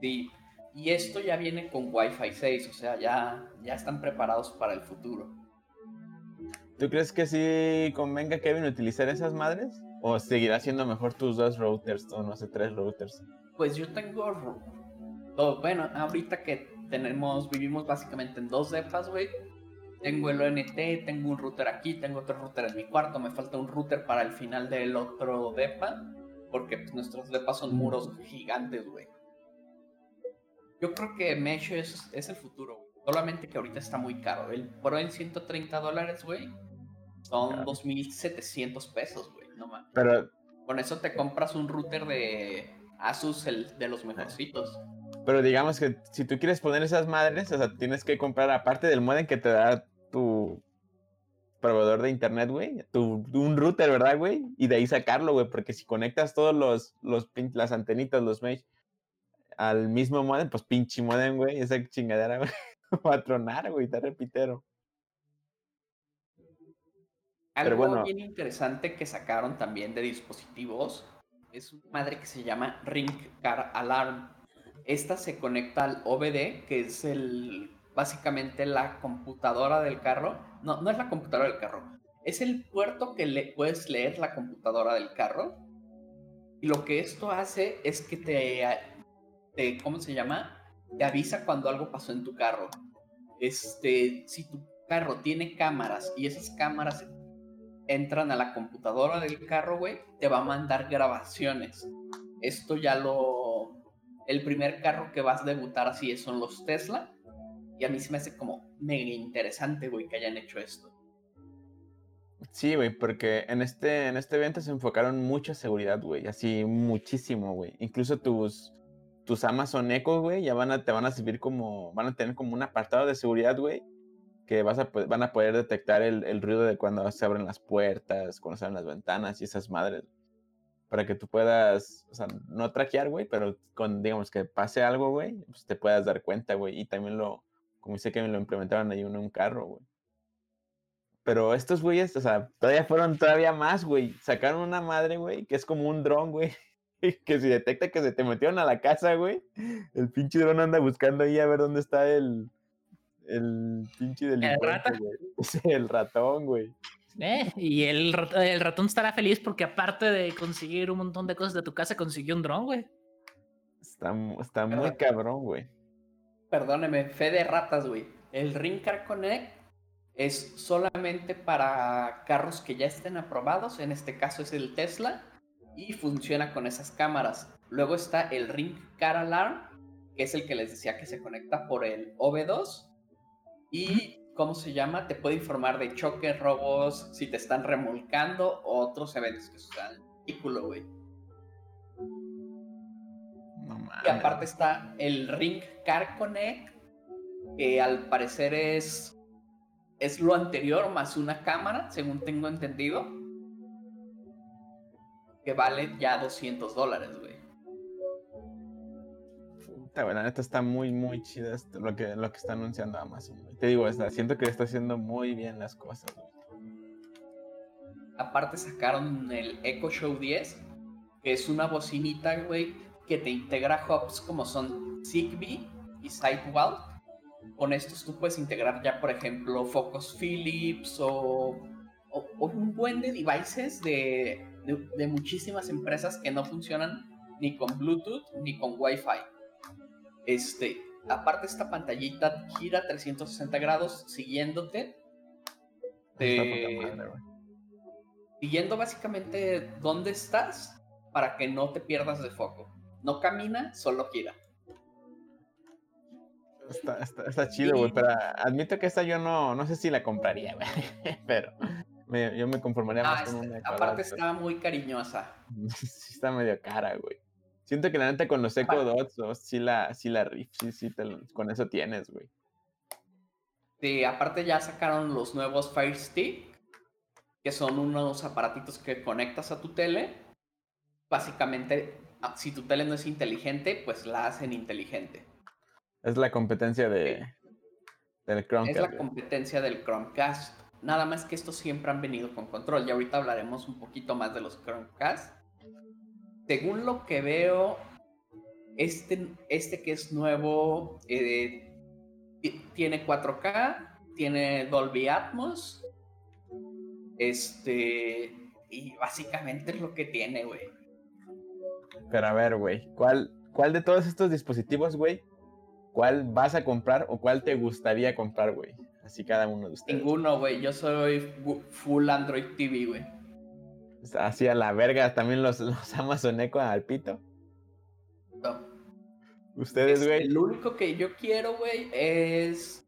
Sí, y esto ya viene con Wi-Fi 6, o sea, ya, ya están preparados para el futuro. ¿Tú crees que sí convenga, Kevin, utilizar esas madres? ¿O seguirá siendo mejor tus dos routers o no sé, tres routers? Pues yo tengo. Bueno, ahorita que tenemos, vivimos básicamente en dos depas, güey. Tengo el ONT, tengo un router aquí, tengo otro router en mi cuarto, me falta un router para el final del otro depa, porque pues, nuestros depas son muros gigantes, güey. Yo creo que Mesh es, es el futuro, güey. Solamente que ahorita está muy caro. El Pro en 130 dólares, güey, son 2.700 pesos, güey. No mames. Pero... Con eso te compras un router de Asus, el de los mejorcitos. Pero digamos que si tú quieres poner esas madres, o sea, tienes que comprar aparte del modem que te da tu proveedor de internet, güey, tu, un router, ¿verdad, güey? Y de ahí sacarlo, güey, porque si conectas todos los, los las antenitas, los mesh al mismo modem, pues pinche modem, güey, esa chingadera, güey, va a tronar, güey, te repitero. Algo bien interesante que sacaron también de dispositivos es una madre que se llama Ring Car Alarm. Esta se conecta al OBD, que es el básicamente la computadora del carro. No, no es la computadora del carro. Es el puerto que le puedes leer la computadora del carro. Y lo que esto hace es que te, te ¿cómo se llama? Te avisa cuando algo pasó en tu carro. Este, si tu carro tiene cámaras y esas cámaras entran a la computadora del carro, güey, te va a mandar grabaciones. Esto ya lo... El primer carro que vas a debutar así son los Tesla. Y a mí se me hace como mega interesante, güey, que hayan hecho esto. Sí, güey, porque en este, en este evento se enfocaron mucha seguridad, güey. Así muchísimo, güey. Incluso tus, tus Amazon Echo, güey, ya van a, te van a servir como, van a tener como un apartado de seguridad, güey, que vas a, van a poder detectar el, ruido de cuando se abren las puertas, cuando se abren las ventanas y esas madres. Para que tú puedas, o sea, no traquear, güey, pero con, digamos, que pase algo, güey, pues te puedas dar cuenta, güey. Y también lo, como dice que me lo implementaban ahí en un carro, güey. Pero estos güeyes, o sea, todavía fueron todavía más, güey. Sacaron una madre, güey, que es como un dron, güey. Que si detecta que se te metieron a la casa, güey, el pinche dron anda buscando ahí a ver dónde está el, el pinche delincuente, ¿El, el ratón, güey. Eh, y el, el, ratón estará feliz porque aparte de conseguir un montón de cosas de tu casa, consiguió un dron, güey. Está, está muy cabrón, güey. Perdóneme, fe de ratas, güey. El Ring Car Connect es solamente para carros que ya estén aprobados, en este caso es el Tesla, y funciona con esas cámaras. Luego está el Ring Car Alarm, que es el que les decía que se conecta por el OV2 y, ¿cómo se llama? Te puede informar de choques, robos, si te están remolcando o otros eventos que sucedan en el vehículo, güey. y aparte está el Ring Car Connect, que al parecer es, es lo anterior más una cámara, según tengo entendido. Que vale ya 200 dólares, güey la neta está muy, muy chida lo que, lo que está anunciando Amazon. Te digo, siento que está haciendo muy bien las cosas. Aparte sacaron el Echo Show 10, que es una bocinita, güey, que te integra hubs como son Zigbee y Sidewalk. Con estos tú puedes integrar ya, por ejemplo, focos Philips o, un buen de devices de, de muchísimas empresas que no funcionan ni con Bluetooth ni con Wi-Fi. Este, aparte esta pantallita gira 360 grados siguiéndote. siguiendo básicamente dónde estás para que no te pierdas de foco. No camina, solo gira. Está, chido, güey, pero admito que esta yo no, no sé si la compraría, güey, pero yo me conformaría más ah, con una. Aparte está muy cariñosa. sí está medio cara, güey. Siento que la neta con los Echo Dots, sí la, sí la riff, sí, sí, con eso tienes, güey. Sí, aparte ya sacaron los nuevos Fire Stick, que son unos aparatitos que conectas a tu tele. Básicamente, ah, si tu tele no es inteligente, pues la hacen inteligente. Es la competencia de, del Chromecast. Es la competencia del Chromecast. Nada más que estos siempre han venido con control. Y ahorita hablaremos un poquito más de los Chromecast según lo que veo, este, este que es nuevo eh, tiene 4K, tiene Dolby Atmos, este, Y básicamente es lo que tiene, güey. Pero a ver, güey, ¿cuál, ¿cuál de todos estos dispositivos, güey, cuál vas a comprar o cuál te gustaría comprar, güey? Así cada uno de ustedes. Ninguno, güey. Yo soy full Android TV, güey. Así a la verga también los, los Amazon Echo al pito. No. Ustedes, güey. El único que yo quiero, güey, es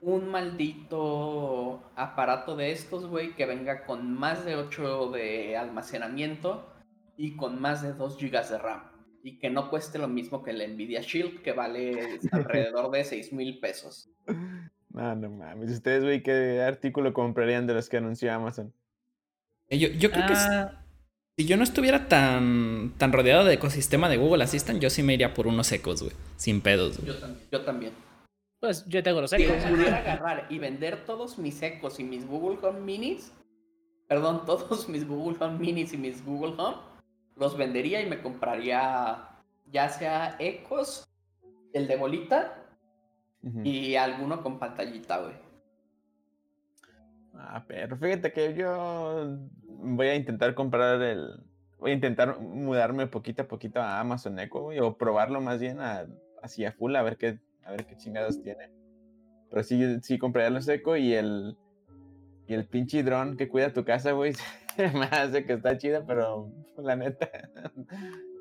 un maldito aparato de estos, güey, que venga con más de 8 de almacenamiento y con más de 2 GB de RAM. Y que no cueste lo mismo que el Nvidia Shield, que vale alrededor de 6 mil pesos. No, no mames. ¿Ustedes, güey, qué artículo comprarían de los que anunció Amazon? Yo, yo creo que ah. si yo no estuviera tan, tan rodeado de ecosistema de Google Assistant, yo sí me iría por unos ecos, güey. Sin pedos, güey. Yo, también. Pues yo tengo los ecos. Si pudiera agarrar y vender todos mis ecos y mis Google Home Minis, perdón, todos mis Google Home Minis y mis Google Home, los vendería y me compraría ya sea ecos, el de bolita y alguno con pantallita, güey. Ah, pero fíjate que yo voy a intentar comprar el. Voy a intentar mudarme poquito a poquito a Amazon Echo, güey, o probarlo más bien a, así a full, a ver qué, a ver qué chingados tiene. Pero sí, sí compraría los Echo y el. Y el pinche dron que cuida tu casa, güey. me hace que está chida, pero la neta.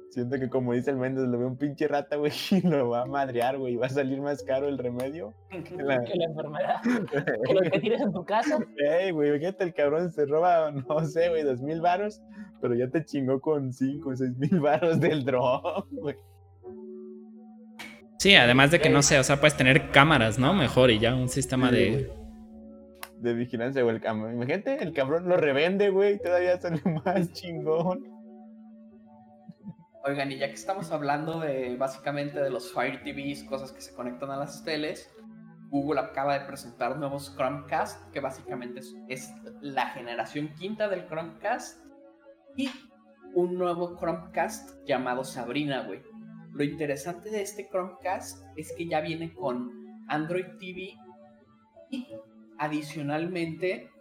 Siento que como dice el Méndez, lo ve un pinche rata, güey, y lo va a madrear, güey, y va a salir más caro el remedio. Que la, enfermedad. que lo que tienes en tu casa. Ey, güey, fíjate, el cabrón se roba, no sé, güey, dos mil varos, pero ya te chingó con cinco, seis mil varos del drone, güey. Sí, además de que no sé, o sea, puedes tener cámaras, ¿no? Mejor y ya un sistema de. De vigilancia, güey. Imagínate, el cabrón lo revende, güey, todavía sale más chingón. Oigan, y ya que estamos hablando de básicamente de los Fire TVs, cosas que se conectan a las teles, Google acaba de presentar nuevos Chromecast, que básicamente es, la generación quinta del Chromecast, y un nuevo Chromecast llamado Sabrina, güey. Lo interesante de este Chromecast es que ya viene con Android TV y adicionalmente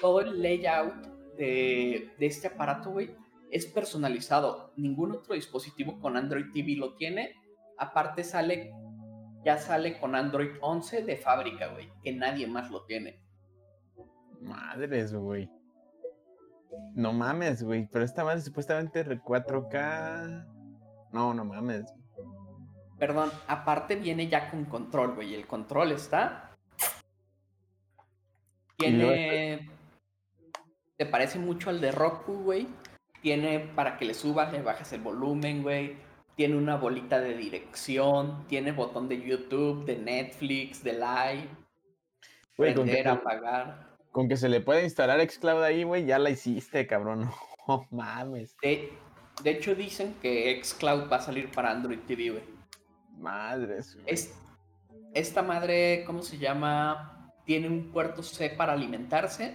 todo el layout de, de este aparato, güey, es personalizado. Ningún otro dispositivo con Android TV lo tiene. Aparte sale, ya sale con Android 11 de fábrica, güey, que nadie más lo tiene. Madres, güey. No mames, güey, pero esta madre supuestamente 4K. No, no mames. Perdón, aparte viene ya con control, güey. El control está. Tiene. Te parece mucho al de Roku, güey. Tiene para que le subas, le bajas el volumen, güey. Tiene una bolita de dirección. Tiene botón de YouTube, de Netflix, de Live. Güey, prender, apagar. Con que se le puede instalar Xcloud ahí, güey, ya la hiciste, cabrón. No mames. De, hecho, dicen que Xcloud va a salir para Android TV, güey. Madres. Es, esta madre, ¿cómo se llama? Tiene un puerto C para alimentarse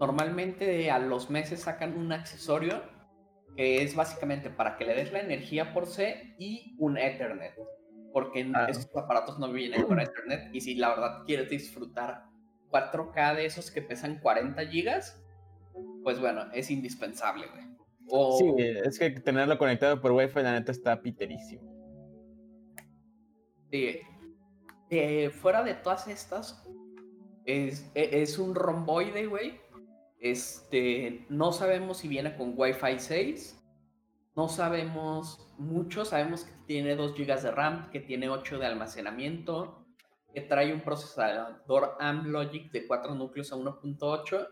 Normalmente a los meses sacan un accesorio que es básicamente para que le des la energía por C y un Ethernet. Porque ah. estos aparatos no vienen con Ethernet. Y si la verdad quieres disfrutar 4K de esos que pesan 40 gigas, pues bueno, es indispensable, güey. Sí, es que tenerlo conectado por Wi-Fi, la neta, está piterísimo. Sí. Eh, fuera de todas estas, es, e, es un romboide, güey, este, no sabemos si viene con Wi-Fi 6. No sabemos mucho. Sabemos que tiene 2 GB de RAM, que tiene 8 de almacenamiento, que trae un procesador Amlogic de 4 núcleos a 1.8.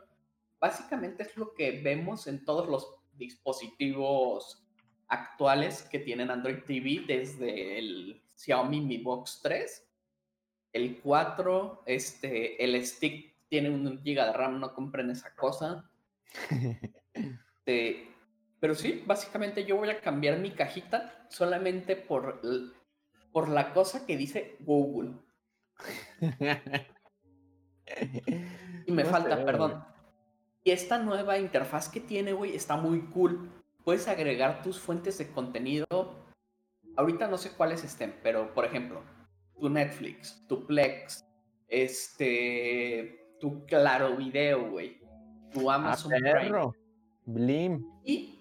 Básicamente es lo que vemos en todos los dispositivos actuales que tienen Android TV desde el Xiaomi Mi Box 3, el 4, este, el stick tiene un giga de RAM, no compren esa cosa. pero sí, básicamente yo voy a cambiar mi cajita solamente por, por la cosa que dice Google. y me falta, perdón. Y esta nueva interfaz que tiene, güey, está muy cool. Puedes agregar tus fuentes de contenido. Ahorita no sé cuáles estén, pero por ejemplo, tu Netflix, tu Plex, este, tu Claro Video, güey. Tu ah, Amazon Prime. Blim. Y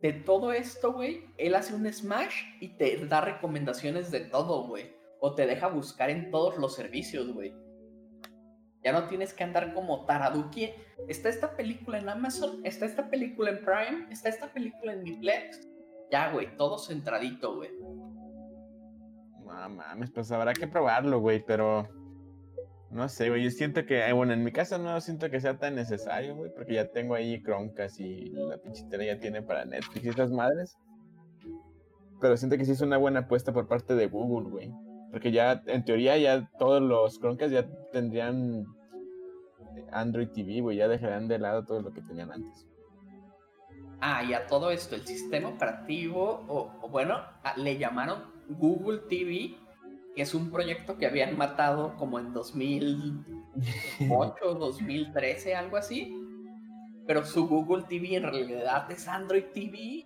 de todo esto, güey, él hace un Smash y te da recomendaciones de todo, güey. O te deja buscar en todos los servicios, güey. Ya no tienes que andar como Taraduki. Está esta película en Amazon, está esta película en Prime, está esta película en Netflix. Ya, güey, todo centradito, güey. No mames, pues habrá que probarlo, güey, pero no sé, güey. Yo siento que, bueno, en mi caso no siento que sea tan necesario, güey, porque ya tengo ahí Chromecast y la pinchitera ya tiene para Netflix y esas madres. Pero siento que sí es una buena apuesta por parte de Google, güey. Porque ya, en teoría, ya todos los Chromecast ya tendrían Android TV, güey. Ya dejarían de lado todo lo que tenían antes. Ah, y a todo esto, el sistema operativo, o, bueno, le llamaron Google TV, que es un proyecto que habían matado como en 2008, 2013, algo así. Pero su Google TV en realidad es Android TV.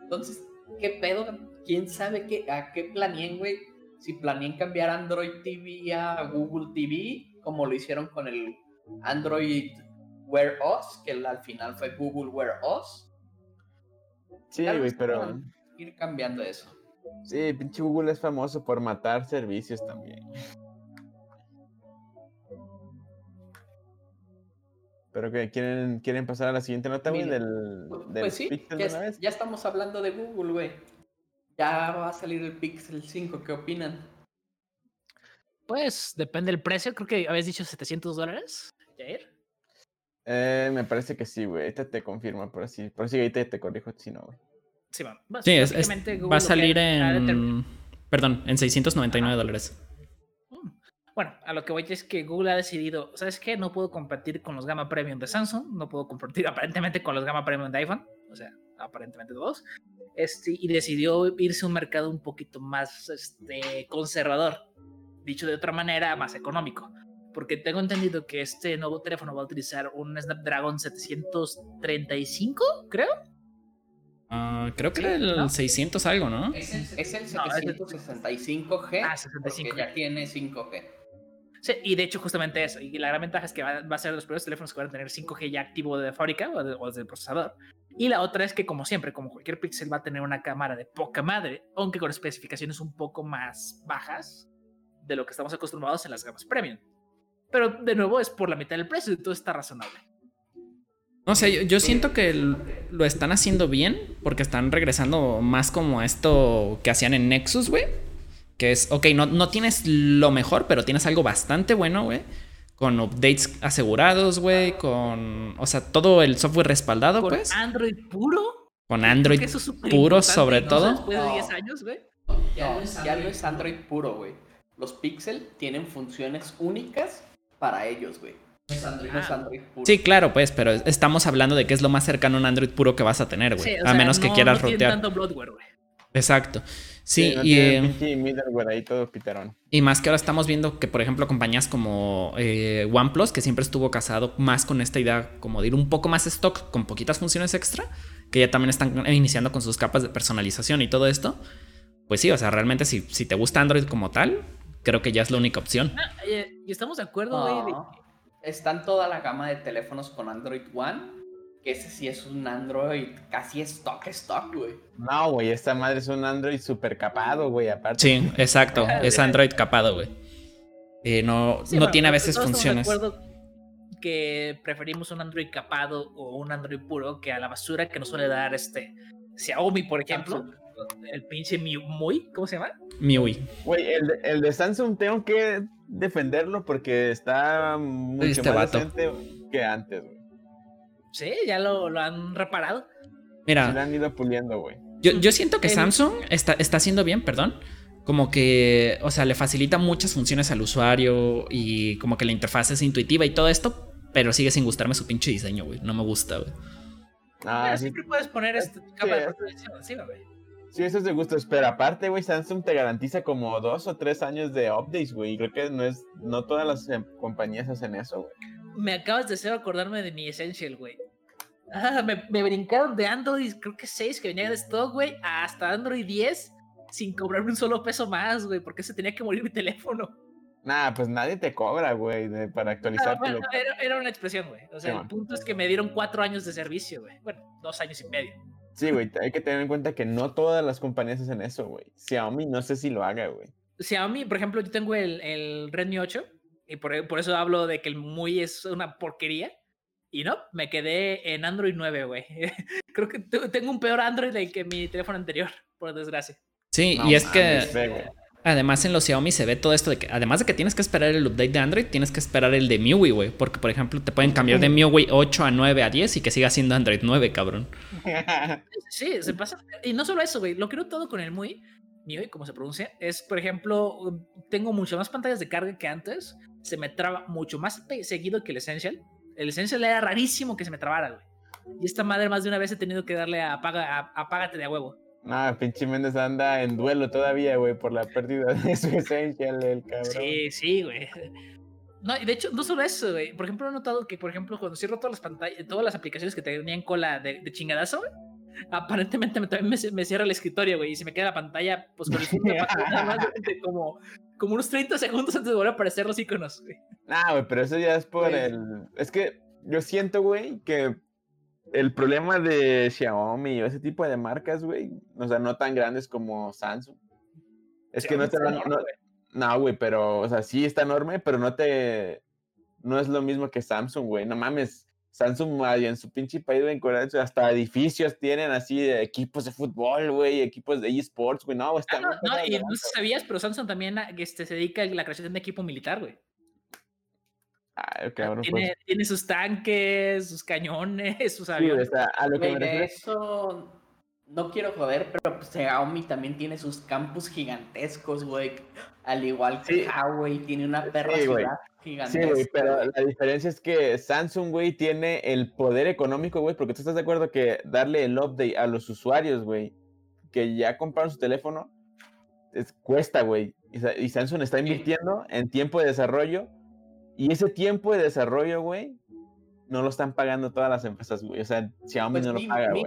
Entonces, ¿qué pedo? ¿Quién sabe qué, a qué planeen, güey? Si planeen cambiar Android TV a Google TV, como lo hicieron con el Android Wear OS, que al final fue Google Wear OS Sí, güey, pero. Ir cambiando eso. Sí, pinche Google es famoso por matar servicios también. Pero que quieren, quieren pasar a la siguiente nota, güey, del, del pues sí, Pixel ya, de una vez. ya estamos hablando de Google, güey. Ya va a salir el Pixel 5, ¿qué opinan? Pues depende del precio, creo que habías dicho 700 dólares, Jair. Eh, me parece que sí, güey. Este te confirma, por así. Por así ahorita te corrijo si no, güey. Sí, va. Sí, es, va a salir en. Perdón, en 699 dólares. Mm. Bueno, a lo que voy es que Google ha decidido, ¿sabes qué? No puedo competir con los gama premium de Samsung, no puedo competir aparentemente con los gama premium de iPhone, o sea, aparentemente dos, este, y decidió irse a un mercado un poquito más este, conservador, dicho de otra manera, más económico porque tengo entendido que este nuevo teléfono va a utilizar un Snapdragon 735, creo. Uh, creo que era el 600 algo, ¿no? Es el, es el 765G, ah, 65. ya tiene 5G. Sí, y de hecho justamente eso, y la gran ventaja es que va, a ser de los primeros teléfonos que van a tener 5G ya activo de fábrica o, de, desde el procesador. Y la otra es que como siempre, como cualquier Pixel va a tener una cámara de poca madre, aunque con especificaciones un poco más bajas de lo que estamos acostumbrados en las gamas premium. Pero de nuevo es por la mitad del precio, y todo está razonable. No sé, yo, siento que lo están haciendo bien porque están regresando más como esto que hacían en Nexus, güey. Que es, ok, no, no tienes lo mejor, pero tienes algo bastante bueno, güey. Con updates asegurados, güey. Con, o sea, todo el software respaldado, pues. ¿Con Android puro? Con Android puro, sobre todo. Después de 10 años, güey. Ya, ya no es Android puro, güey. Los Pixel tienen funciones únicas para ellos, güey. No es Android, ah. puro. Sí, claro, pues, pero estamos hablando de que es lo más cercano a un Android puro que vas a tener, güey. a menos que quieras no rotear. Tanto bloatware, güey. Exacto. Sí, y, eh, ahí todo y más que ahora estamos viendo que, por ejemplo, compañías como eh, OnePlus, que siempre estuvo casado más con esta idea como de ir un poco más stock con poquitas funciones extra, que ya también están iniciando con sus capas de personalización y todo esto. Pues sí, o sea, realmente si, si te gusta Android como tal, creo que ya es la única opción. Ah, y estamos de acuerdo, güey. En toda la gama de teléfonos con Android One. Que ese sí es un Android casi stock, stock, güey. No, güey, esta madre es un Android super capado, güey, aparte. Sí, exacto, es Android capado, güey. Eh, no no tiene a veces funciones. Que preferimos un Android capado o un Android puro que a la basura que nos suele dar este Xiaomi, por ejemplo el pinche MIUI, ¿cómo se llama? MIUI. Güey, el, el, de Samsung tengo que defenderlo porque está mucho este más decente que antes, güey. Sí, ya lo, lo, han reparado. Mira. Se le han ido puliendo, güey. Yo, yo, siento que Samsung está, está haciendo bien, perdón. Como que, o sea, le facilita muchas funciones al usuario y como que la interfaz es intuitiva y todo esto, pero sigue sin gustarme su pinche diseño, güey. No me gusta, güey. Ah, siempre puedes poner este capa de protección güey. Sí, eso es de gusto. Pero aparte, güey, Samsung te garantiza como dos o tres años de updates, güey. Creo que no es, no todas las em, compañías hacen eso, güey. Me acabas de hacer acordarme de mi Essential, güey. Ah, me, me, brincaron de Android, creo que 6 que venía de stock, güey, hasta Android 10 sin cobrarme un solo peso más, güey, porque se tenía que morir mi teléfono. Nah, pues nadie te cobra, güey, para actualizar. bueno, era, una expresión, güey. O sea, el punto es que me dieron cuatro años de servicio, güey. Bueno, dos años y medio. Sí, güey, hay que tener en cuenta que no todas las compañías hacen eso, güey. Xiaomi no sé si lo haga, güey. Xiaomi, por ejemplo, yo tengo el, el Redmi 8 y por, por, eso hablo de que el MUI es una porquería. Y no, me quedé en Android 9, güey. Creo que tengo un peor Android que mi teléfono anterior, por desgracia. Sí, y es que además en los Xiaomi se ve todo esto de que además de que tienes que esperar el update de Android, tienes que esperar el de MIUI, güey, porque por ejemplo te pueden cambiar de MIUI 8 a 9 a 10 y que siga siendo Android 9, cabrón. Sí, se pasa. Y no solo eso, güey, lo quiero todo con el MIUI, MIUI, como se pronuncia, es por ejemplo, tengo mucho más pantallas de carga que antes, se me traba mucho más seguido que el Essential. El Essential era rarísimo que se me trabara, güey. Y esta madre más de una vez he tenido que darle a, apaga, apágate de a huevo. Ah, pinche Méndez anda en duelo todavía, güey, por la pérdida de su esencia, el cabrón. Sí, sí, güey. No, y de hecho, no solo eso, güey. Por ejemplo, he notado que, por ejemplo, cuando cierro todas las pantallas, todas las aplicaciones que tenían cola de, de chingadazo, güey, aparentemente me, también me, cierra el escritorio, güey, y se me queda la pantalla, pues con el nada más como, como unos 30 segundos antes de volver a aparecer los iconos, güey. Ah, güey, pero eso ya es por el. Es que yo siento, güey, que el problema de Xiaomi o ese tipo de marcas, güey, o sea, no tan grandes como Samsung. Es que no te van. No, güey, pero, o sea, sí está enorme, pero no te. No es lo mismo que Samsung, güey. No mames. Samsung en su pinche país en Corea, hasta edificios tienen así de equipos de fútbol, güey, equipos de eSports, güey. No, está. Ah, no, no, y no sabías, pero Samsung también este, se dedica a la creación de equipo militar, güey. Ah, tiene, tiene, sus tanques, sus cañones, sus aviones. a lo que eso no quiero joder, pero pues, Xiaomi también tiene sus campus gigantescos, güey. Al igual que Huawei tiene una perra ciudad gigantesca. Sí, güey, pero la diferencia es que Samsung, güey, tiene el poder económico, güey, porque tú estás de acuerdo que darle el update a los usuarios, güey, que ya compraron su teléfono, es, cuesta, güey. Y, Samsung está invirtiendo en tiempo de desarrollo y ese tiempo de desarrollo, güey, no lo están pagando todas las empresas, güey. O sea, Xiaomi pues no lo paga, güey.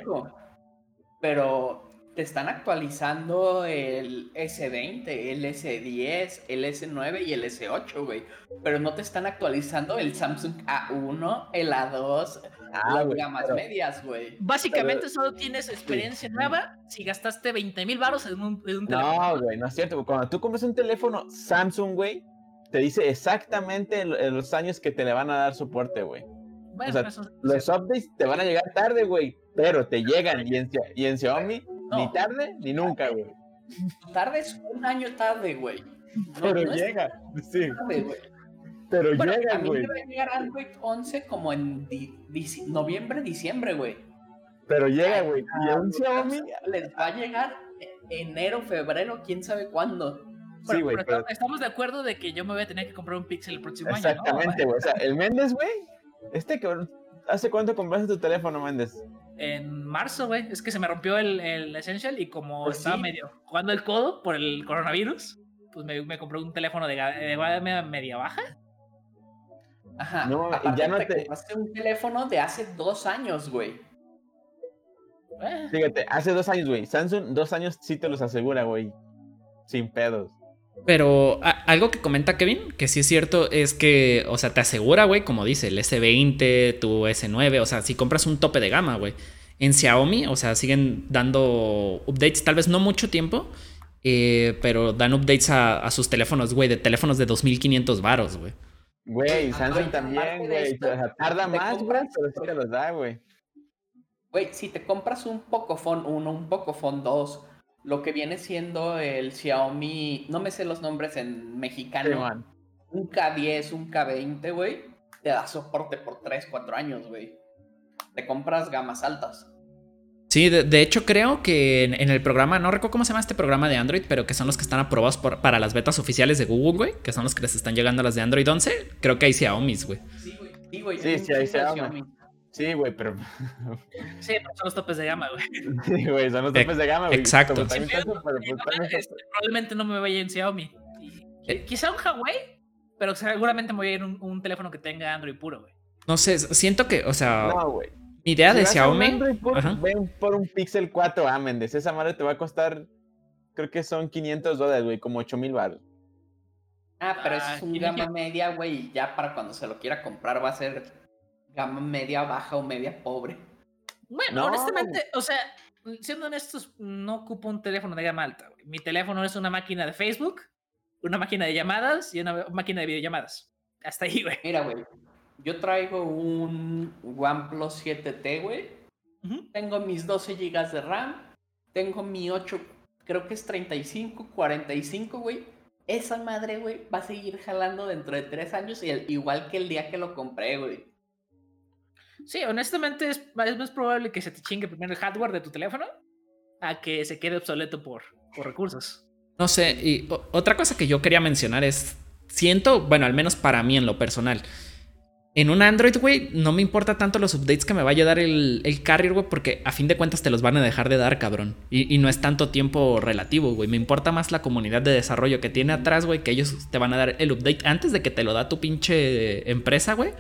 Pero te están actualizando el S20, el S10, el S9 y el S8, güey. Pero no te están actualizando el Samsung A1, el A2, ah, las gamas medias, güey. Básicamente solo tienes experiencia nueva si gastaste 20 mil baros en un, teléfono. No, güey, no es cierto. Cuando tú compras un teléfono Samsung, güey, te dice exactamente los años que te le van a dar soporte, güey. o sea, los updates te van a llegar tarde, güey, pero te llegan. Y en, y en Xiaomi, ni tarde ni nunca, güey. Tarde es un año tarde, güey. pero llega, sí. Pero llega, güey. A mí me va a llegar Android 11 como en noviembre, diciembre, güey. Pero llega, güey. Y a un Xiaomi les va a llegar enero, febrero, quién sabe cuándo sí, güey. Pero, estamos de acuerdo de que yo me voy a tener que comprar un Pixel el próximo año. Exactamente, güey. O sea, el Méndez, güey. Este que. ¿Hace cuánto compraste tu teléfono, Méndez? En marzo, güey. Es que se me rompió el, el Essential y como pues estaba medio jugando el codo por el coronavirus, pues me, me compré un teléfono de, de media baja. Ajá. No, ya no te. Compraste un teléfono de hace dos años, güey. Eh. Fíjate, hace dos años, güey. Samsung, dos años sí te los asegura, güey. Sin pedos. Pero algo que comenta Kevin, que sí es cierto, es que, o sea, te asegura, güey, como dice, el S20, tu S9, o sea, si compras un tope de gama, güey. En Xiaomi, o sea, siguen dando updates, tal vez no mucho tiempo, eh, pero dan updates a, sus teléfonos, güey, de teléfonos de 2500 varos, güey. Güey, Samsung también, güey. O sea, tarda más, güey, pero sí te los da, güey. Güey, si te compras un Pocophone 1, un Pocophone 2, lo que viene siendo el Xiaomi, no me sé los nombres en mexicano, un K10, un K20, güey, te da soporte por 3, 4 años, güey. Te compras gamas altas. Sí, de, hecho creo que en, el programa, no recuerdo cómo se llama este programa de Android, pero que son los que están aprobados para las betas oficiales de Google, güey, que son los que les están llegando a las de Android 11, creo que hay Xiaomi, güey. Sí, güey. Sí, güey. Sí, sí, hay Xiaomi. Sí, güey, pero. Sí, pero son los topes de gama, güey. Sí, güey, son los topes de gama, güey. Exacto. probablemente no me vaya en Xiaomi. Eh. Quizá un Huawei, pero seguramente me voy a ir un, un teléfono que tenga Android puro, güey. No sé, siento que, o sea. No, güey. Mi idea de Xiaomi. ven por un Pixel 4A, Méndez. Esa madre te va a costar. Creo que son 500 dólares, güey, como 8000 baros. Ah, pero es un gama media, güey, y ya para cuando se lo quiera comprar va a ser gama media baja o media pobre. Bueno, honestamente, o sea, siendo honestos, no ocupo un teléfono de gama alta. Mi teléfono es una máquina de Facebook, una máquina de llamadas y una máquina de videollamadas. Hasta ahí, güey. Mira, güey, yo traigo un OnePlus 7T, güey. Tengo mis 12 GB de RAM. Tengo mi 8, creo que es 35, 45, güey. Esa madre, güey, va a seguir jalando dentro de tres años, y igual que el día que lo compré, güey. Sí, honestamente es, más probable que se te chingue primero el hardware de tu teléfono a que se quede obsoleto por, por recursos. No sé, y otra cosa que yo quería mencionar es, siento, bueno, al menos para mí en lo personal, en un Android, güey, no me importa tanto los updates que me vaya a dar el, el carrier, güey, porque a fin de cuentas te los van a dejar de dar, cabrón. Y, y no es tanto tiempo relativo, güey. Me importa más la comunidad de desarrollo que tiene atrás, güey, que ellos te van a dar el update antes de que te lo da tu pinche empresa, güey.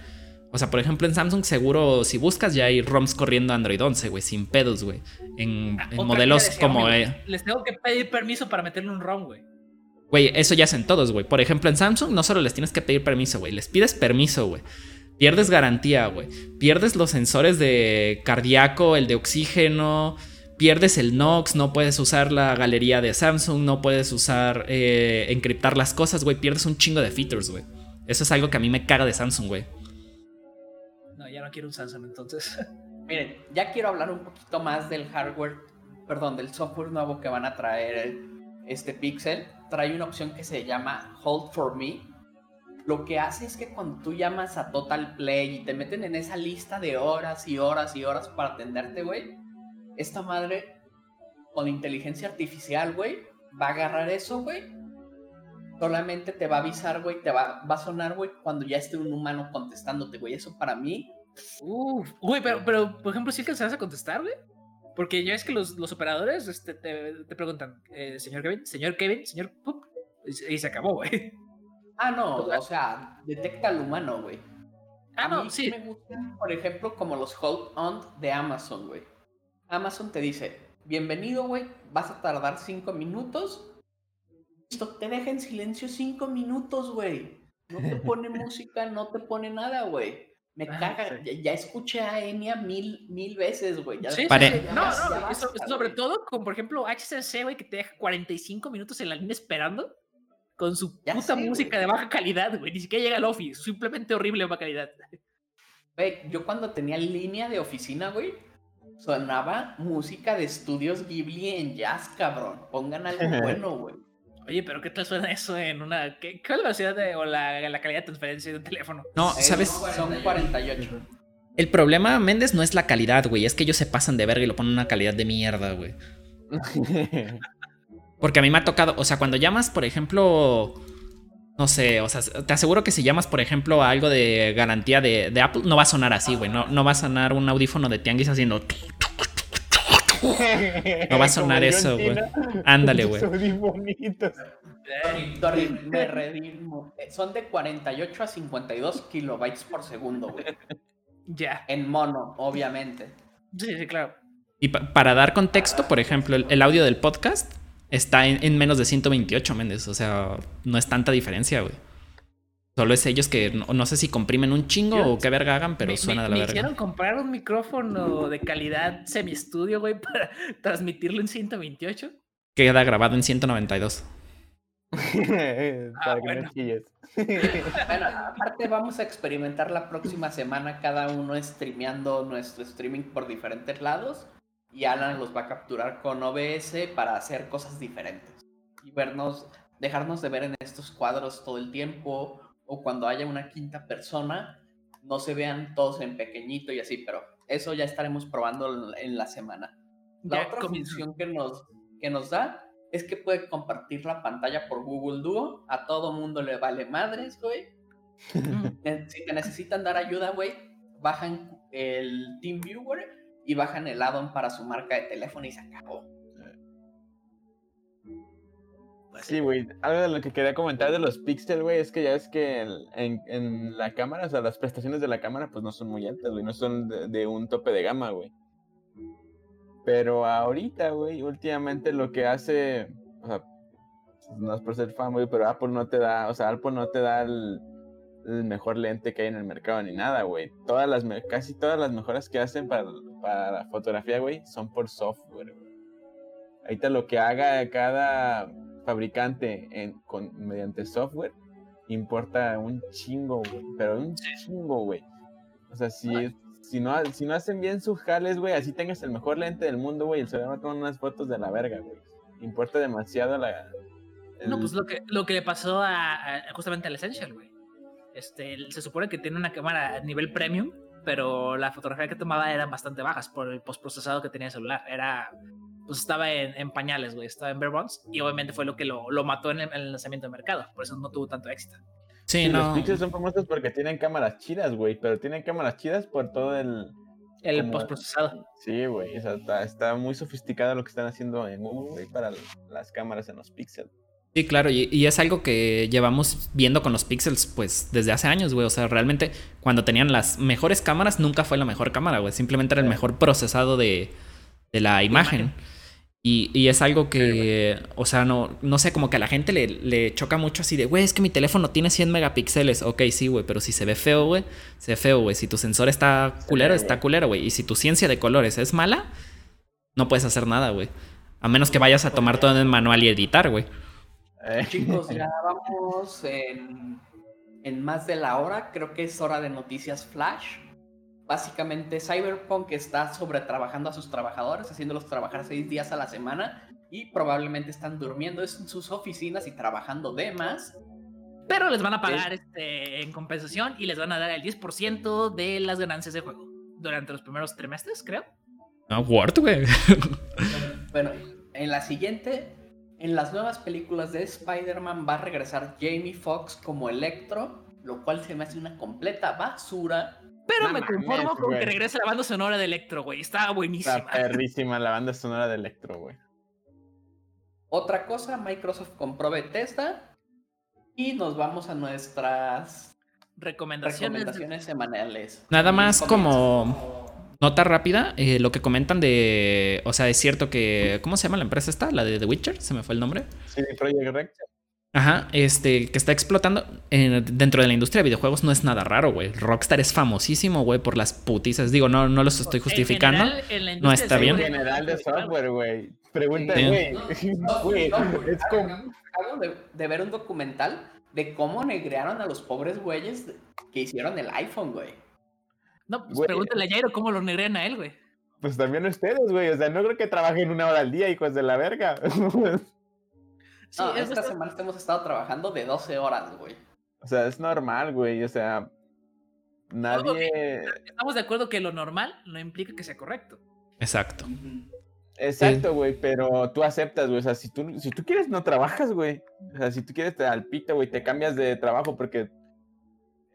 O sea, por ejemplo, en Samsung seguro si buscas ya hay ROMs corriendo Android 11, güey, sin pedos, güey. En, ah, modelos como... Eh, les tengo que pedir permiso para meterle un ROM, güey. Güey, eso ya hacen todos, güey. Por ejemplo, en Samsung no solo les tienes que pedir permiso, güey. Les pides permiso, güey. Pierdes garantía, güey. Pierdes los sensores de cardíaco, el de oxígeno. Pierdes el NOx, no puedes usar la galería de Samsung, no puedes usar eh, encriptar las cosas, güey. Pierdes un chingo de features, güey. Eso es algo que a mí me caga de Samsung, güey. No, quiero un Samsung entonces. Miren, ya quiero hablar un poquito más del hardware, perdón, del software nuevo que van a traer este Pixel. Trae una opción que se llama Hold for Me lo que hace es que cuando tú llamas a Total Play y te meten en esa lista de horas y horas y horas para atenderte, güey, esta madre con inteligencia artificial, güey, va a agarrar eso, güey. Solamente te va a avisar, güey, te va, va a sonar, güey, cuando ya esté un humano contestándote, güey. Eso para mí. Uf, güey, pero, pero, por ejemplo, ¿sí se vas a contestar, güey? Porque ya es que los, los operadores este, te, te, preguntan, eh, señor Kevin, señor Kevin, señor y se acabó, güey. Ah, no, o sea, detecta al humano, güey. Ah, no, sí. Me gustan, por ejemplo, como los hold on de Amazon, güey. Amazon te dice, bienvenido, güey, vas a tardar cinco minutos. Listo, te deja en silencio cinco minutos, güey. No te pone música, no te pone nada, güey. Me caga, ya, escuché a Enya mil, mil veces, güey. Sí, no, no, sobre todo con, por ejemplo, HCC, güey, que te deja 45 minutos en la línea esperando con su puta música de baja calidad, güey. Ni siquiera llega al office, simplemente horrible de baja calidad. Güey, yo cuando tenía línea de oficina, güey, sonaba música de estudios Ghibli en jazz, cabrón. Pongan algo bueno, güey. Oye, pero ¿qué tal suena eso en una. ¿Qué, es la velocidad de, o la, la, calidad de transferencia de un teléfono? No, ¿sabes? Son 48. El problema, Méndez, no es la calidad, güey. Es que ellos se pasan de verga y lo ponen una calidad de mierda, güey. Porque a mí me ha tocado, o sea, cuando llamas, por ejemplo, no sé, o sea, te aseguro que si llamas, por ejemplo, a algo de garantía de, Apple, no va a sonar así, güey. No, no va a sonar un audífono de tianguis haciendo. No va a sonar eso, güey. Ándale, güey. Son de 48 a 52 kilobytes por segundo, güey. Ya. En mono, obviamente. Sí, sí, claro. Y para dar contexto, por ejemplo, el audio del podcast está en, menos de 128, Méndez. O sea, no es tanta diferencia, güey. Solo es ellos que no, sé si comprimen un chingo o qué verga hagan, pero suena de la me verga. hicieron comprar un micrófono de calidad semi-estudio, güey, para transmitirlo en 128. Queda grabado en 192. para que no bueno, aparte vamos a experimentar la próxima semana cada uno streameando nuestro streaming por diferentes lados y Alan los va a capturar con OBS para hacer cosas diferentes y vernos, dejarnos de ver en estos cuadros todo el tiempo o cuando haya una quinta persona, no se vean todos en pequeñito y así, pero eso ya estaremos probando en la semana. La otra función que nos, que nos da es que puede compartir la pantalla por Google Duo. A todo mundo le vale madres, güey. si te necesitan dar ayuda, güey, bajan el TeamViewer y bajan el add-on para su marca de teléfono y se acabó. Sí, güey. Algo de lo que quería comentar de los Pixel, güey, es que ya ves que en, en, la cámara, o sea, las prestaciones de la cámara, pues no son muy altas, güey. No son de, un tope de gama, güey. Pero ahorita, güey, últimamente lo que hace. O sea, No es por ser fanboy, pero Apple no te da, o sea, Apple no te da el, mejor lente que hay en el mercado ni nada, güey. Todas las, casi todas las mejoras que hacen para, para la fotografía, güey, son por software, güey. Ahorita lo que haga cada fabricante en, con, mediante software importa un chingo, güey. Pero un chingo, güey. O sea, si, si, no, si no hacen bien sus jales, güey, así tengas el mejor lente del mundo, güey, el celular va a unas fotos de la verga, güey. Importa demasiado la... No, pues lo que, lo que le pasó a, justamente al Essential, güey. Este, se supone que tiene una cámara a nivel premium, pero la fotografía que tomaba eran bastante bajas por el postprocesado que tenía el celular. Era pues estaba en, pañales, güey, estaba en bare bones, y obviamente fue lo que lo, lo mató en el, lanzamiento de mercado, por eso no tuvo tanto éxito. Sí, no. Los Pixels son famosos porque tienen cámaras chidas, güey, pero tienen cámaras chidas por todo el... El postprocesado. Sí, güey, está, está, muy sofisticado lo que están haciendo en Google, güey, para las cámaras en los Pixels. Sí, claro, y, y, es algo que llevamos viendo con los Pixels, pues, desde hace años, güey. O sea, realmente, cuando tenían las mejores cámaras, nunca fue la mejor cámara, güey. Simplemente era el mejor procesado de, de la imagen. Y, es algo que, o sea, no, no sé, como que a la gente le, choca mucho así de, güey, es que mi teléfono tiene 100 megapíxeles. Ok, sí, güey, pero si se ve feo, güey, se ve feo, güey. Si tu sensor está culero, está culero, güey. Y si tu ciencia de colores es mala, no puedes hacer nada, güey. A menos que vayas a tomar todo en manual y editar, güey. Eh. Chicos, ya vamos en, en más de la hora. Creo que es hora de noticias flash básicamente Cyberpunk está sobre trabajando a sus trabajadores, haciéndolos trabajar seis días a la semana y probablemente están durmiendo en sus oficinas y trabajando de más. Pero les van a pagar este, en compensación y les van a dar el 10% de las ganancias de juego durante los primeros trimestres, creo. Ah, Word, güey. bueno, en la siguiente, en las nuevas películas de Spider-Man va a regresar Jamie Foxx como Electro, lo cual se me hace una completa basura pero me conformo con que regrese la banda sonora de Electro, güey. Está buenísima. Está perrísima la banda sonora de Electro, güey. Otra cosa, Microsoft compró Bethesda y nos vamos a nuestras recomendaciones, semanales. Nada más como nota rápida, eh, lo que comentan de, o sea, es cierto que, ¿cómo se llama la empresa esta? La de The Witcher, se me fue el nombre. Sí, Project Red. Ajá, este, que está explotando dentro de la industria de videojuegos no es nada raro, güey. Rockstar es famosísimo, güey, por las putizas. Digo, no, no los estoy justificando. no está bien. En general de software, güey. Pregunta, güey. es como... Acabo de, ver un documental de cómo negrearon a los pobres güeyes que hicieron el iPhone, güey. No, pues pregúntale a Jairo cómo lo negrean a él, güey. Pues también ustedes, güey. O sea, no creo que trabajen una hora al día, hijos de la verga. Sí, esta semana hemos estado trabajando de 12 horas, güey. O sea, es normal, güey. O sea, nadie. Estamos de acuerdo que lo normal no implica que sea correcto. Exacto. Exacto, güey, pero tú aceptas, güey. O sea, si tú, si tú quieres, no trabajas, güey. O sea, si tú quieres, te alpita, güey, te cambias de trabajo porque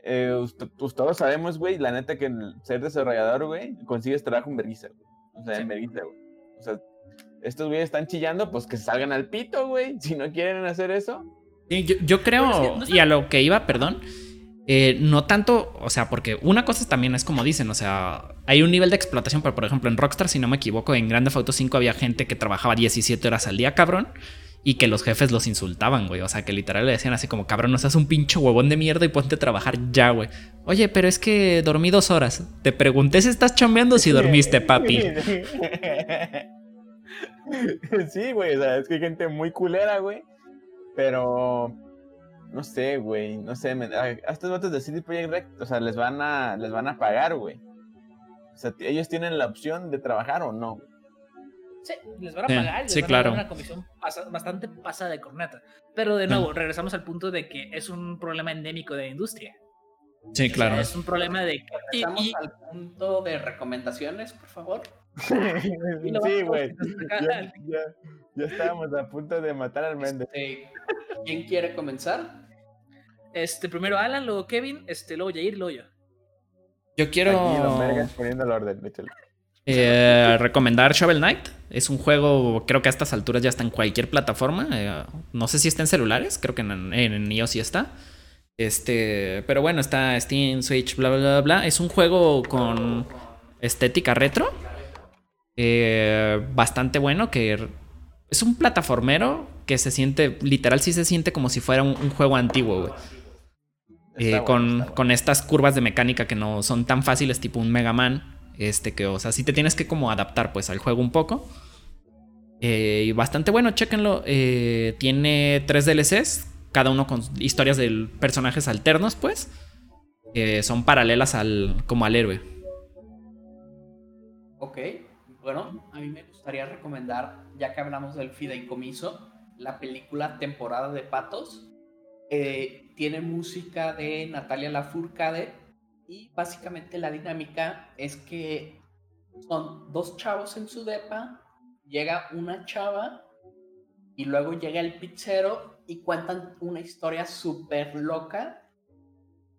eh, pues todos sabemos, güey, la neta que ser desarrollador, güey, consigues trabajo en vergüenza, güey. O sea, en vergüenza, güey. O sea, estos güeyes están chillando, pues que salgan al pito, güey. Si no quieren hacer eso. yo, creo, y a lo que iba, perdón, eh, no tanto, o sea, porque una cosa también es como dicen, o sea, hay un nivel de explotación, pero por ejemplo en Rockstar, si no me equivoco, en Grande Auto 5 había gente que trabajaba 17 horas al día, cabrón. Y que los jefes los insultaban, güey. O sea, que literal le decían así como, cabrón, no seas un pincho huevón de mierda y ponte a trabajar ya, güey. Oye, pero es que dormí dos horas. Te pregunté si estás chambeando o si dormiste, papi. sí, güey, o sea, es que hay gente muy culera, güey. Pero no sé, güey, no sé, a, estos votos de City Project Red, o sea, les van a les van a pagar, güey. O sea, ellos tienen la opción de trabajar o no. Sí, les van a pagar, les sí, van claro. a dar una comisión bastante pasada de corneta. Pero de nuevo, regresamos al punto de que es un problema endémico de la industria. Sí, claro. es un problema de... Regresamos al punto de recomendaciones, por favor. sí, güey. Ya, estábamos a punto de matar al Méndez. Este, ¿Quién quiere comenzar? Este, primero Alan, luego Kevin, este, luego Jair, luego yo. Yo quiero. poniendo el orden, eh, recomendar Shovel Knight. Es un juego, creo que a estas alturas ya está en cualquier plataforma. Eh, no sé si está en celulares, creo que en, en, iOS sí está. Este, pero bueno, está Steam, Switch, bla, bla, bla, bla. Es un juego con estética retro. Eh, bastante bueno que Es un plataformero que se siente, literal, sí se siente como si fuera un, juego antiguo, güey. Eh, con, con, estas curvas de mecánica que no son tan fáciles, tipo un Mega Man. Este que, o sea, sí te tienes que como adaptar pues al juego un poco. Eh, y bastante bueno, chéquenlo. Eh, tiene tres DLCs, cada uno con historias de personajes alternos, pues. son paralelas al, como al héroe. Ok, bueno, a mí me gustaría recomendar, ya que hablamos del fideicomiso, la película Temporada de Patos. Eh, tiene música de Natalia Lafourcade y básicamente la dinámica es que son dos chavos en su depa, llega una chava y luego llega el pizzero y cuentan una historia súper loca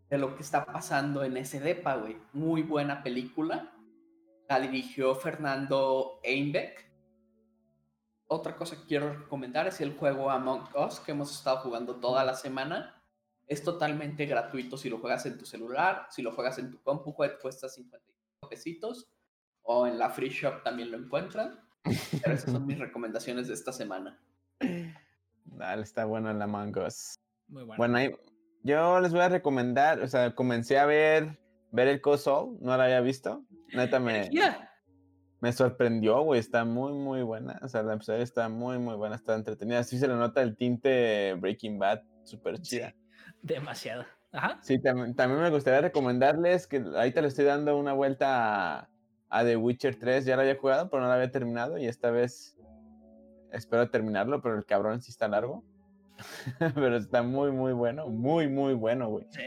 de lo que está pasando en ese depa, güey. Muy buena película. La dirigió Fernando Einbeck. Otra cosa que quiero recomendar es el juego Among Us que hemos estado jugando toda la semana. Es totalmente gratuito si lo juegas en tu celular, si lo juegas en tu compu, cuesta 55 pesitos. O en la Free Shop también lo encuentran. Pero esas son mis recomendaciones de esta semana. Dale, está bueno el Among Us. Muy bueno. Bueno, yo les voy a recomendar, o sea, comencé a ver, ver el Soul, no lo había visto. Neta me, me sorprendió, güey. Está muy, muy buena. O sea, la episodio está muy, muy buena. Está entretenida. Sí se le nota el tinte Breaking Bad, súper chida. demasiado. Ajá. Sí, también, me gustaría recomendarles que ahorita le estoy dando una vuelta a, The Witcher 3. Ya lo había jugado, pero no lo había terminado. Y esta vez espero terminarlo, pero el cabrón sí está largo. pero está muy, muy bueno. Muy, muy bueno, güey. Sí.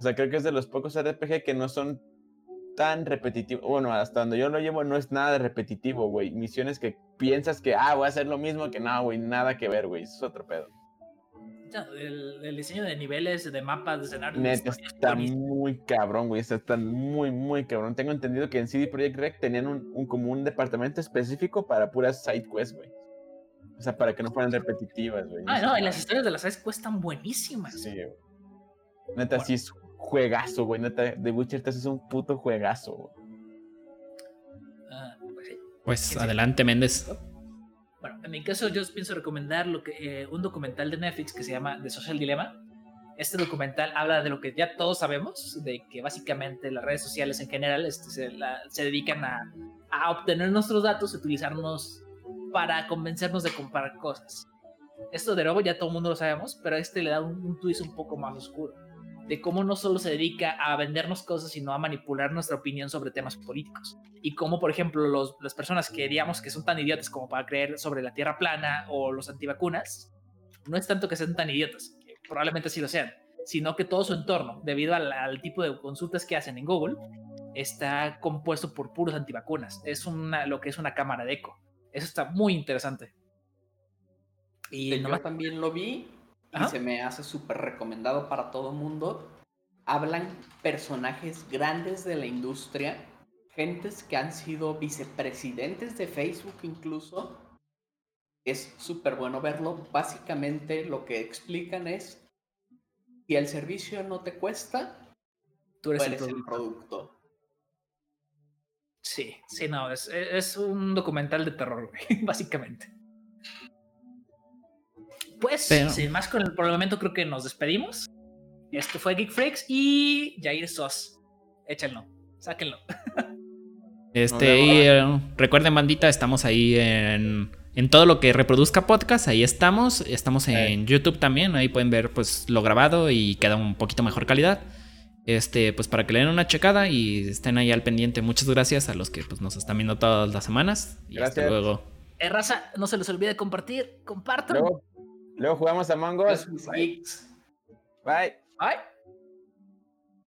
O sea, creo que es de los pocos RPG que no son tan repetitivo. Bueno, hasta donde yo lo llevo no es nada de repetitivo, güey. Misiones que piensas que, ah, voy a hacer lo mismo, que no, güey, nada que ver, güey. Es otro pedo. El, diseño de niveles, de mapas, de escenarios. Neta, está muy cabrón, güey. Está muy, muy cabrón. Tengo entendido que en CD Projekt Red tenían un, un, como un departamento específico para puras side quests, güey. O sea, para que no fueran repetitivas, güey. Ah, no, y las historias de las side quests están buenísimas. Sí, güey. Neta, sí es juegazo, güey. Neta, The Witcher 3 es un puto juegazo, ah, pues, pues adelante, Méndez. Bueno, en mi caso yo pienso recomendar lo que, eh, un documental de Netflix que se llama The Social Dilemma. Este documental habla de lo que ya todos sabemos, de que básicamente las redes sociales en general este, se, dedican a, a, obtener nuestros datos y utilizarnos para convencernos de comprar cosas. Esto de nuevo ya todo el mundo lo sabemos, pero este le da un, un twist un poco más oscuro de cómo no solo se dedica a vendernos cosas, sino a manipular nuestra opinión sobre temas políticos. Y cómo, por ejemplo, los, las personas que digamos que son tan idiotas como para creer sobre la Tierra plana o los antivacunas, no es tanto que sean tan idiotas, probablemente sí lo sean, sino que todo su entorno, debido al, tipo de consultas que hacen en Google, está compuesto por puros antivacunas. Es una, lo que es una cámara de eco. Eso está muy interesante. Y yo también lo vi y se me hace súper recomendado para todo mundo. Hablan personajes grandes de la industria, gentes que han sido vicepresidentes de Facebook incluso. Es súper bueno verlo. Básicamente lo que explican es, si el servicio no te cuesta, tú eres, el, producto. Sí, sí, no, es, es un documental de terror, básicamente. Pues, sin más con el, por el momento creo que nos despedimos. Esto fue Geek Freaks y Jair Sos. Échenlo, sáquenlo. Este, y eh, recuerden, bandita, estamos ahí en, en, todo lo que reproduzca podcast. Ahí estamos. Estamos en YouTube también. Ahí pueden ver pues lo grabado y queda un poquito mejor calidad. Este, pues para que le den una checada y estén ahí al pendiente. Muchas gracias a los que pues, nos están viendo todas las semanas. Y gracias. hasta luego. Eh, raza, no se les olvide compartir. Compartan. Luego jugamos a Mangos. Bye. Bye. Bye.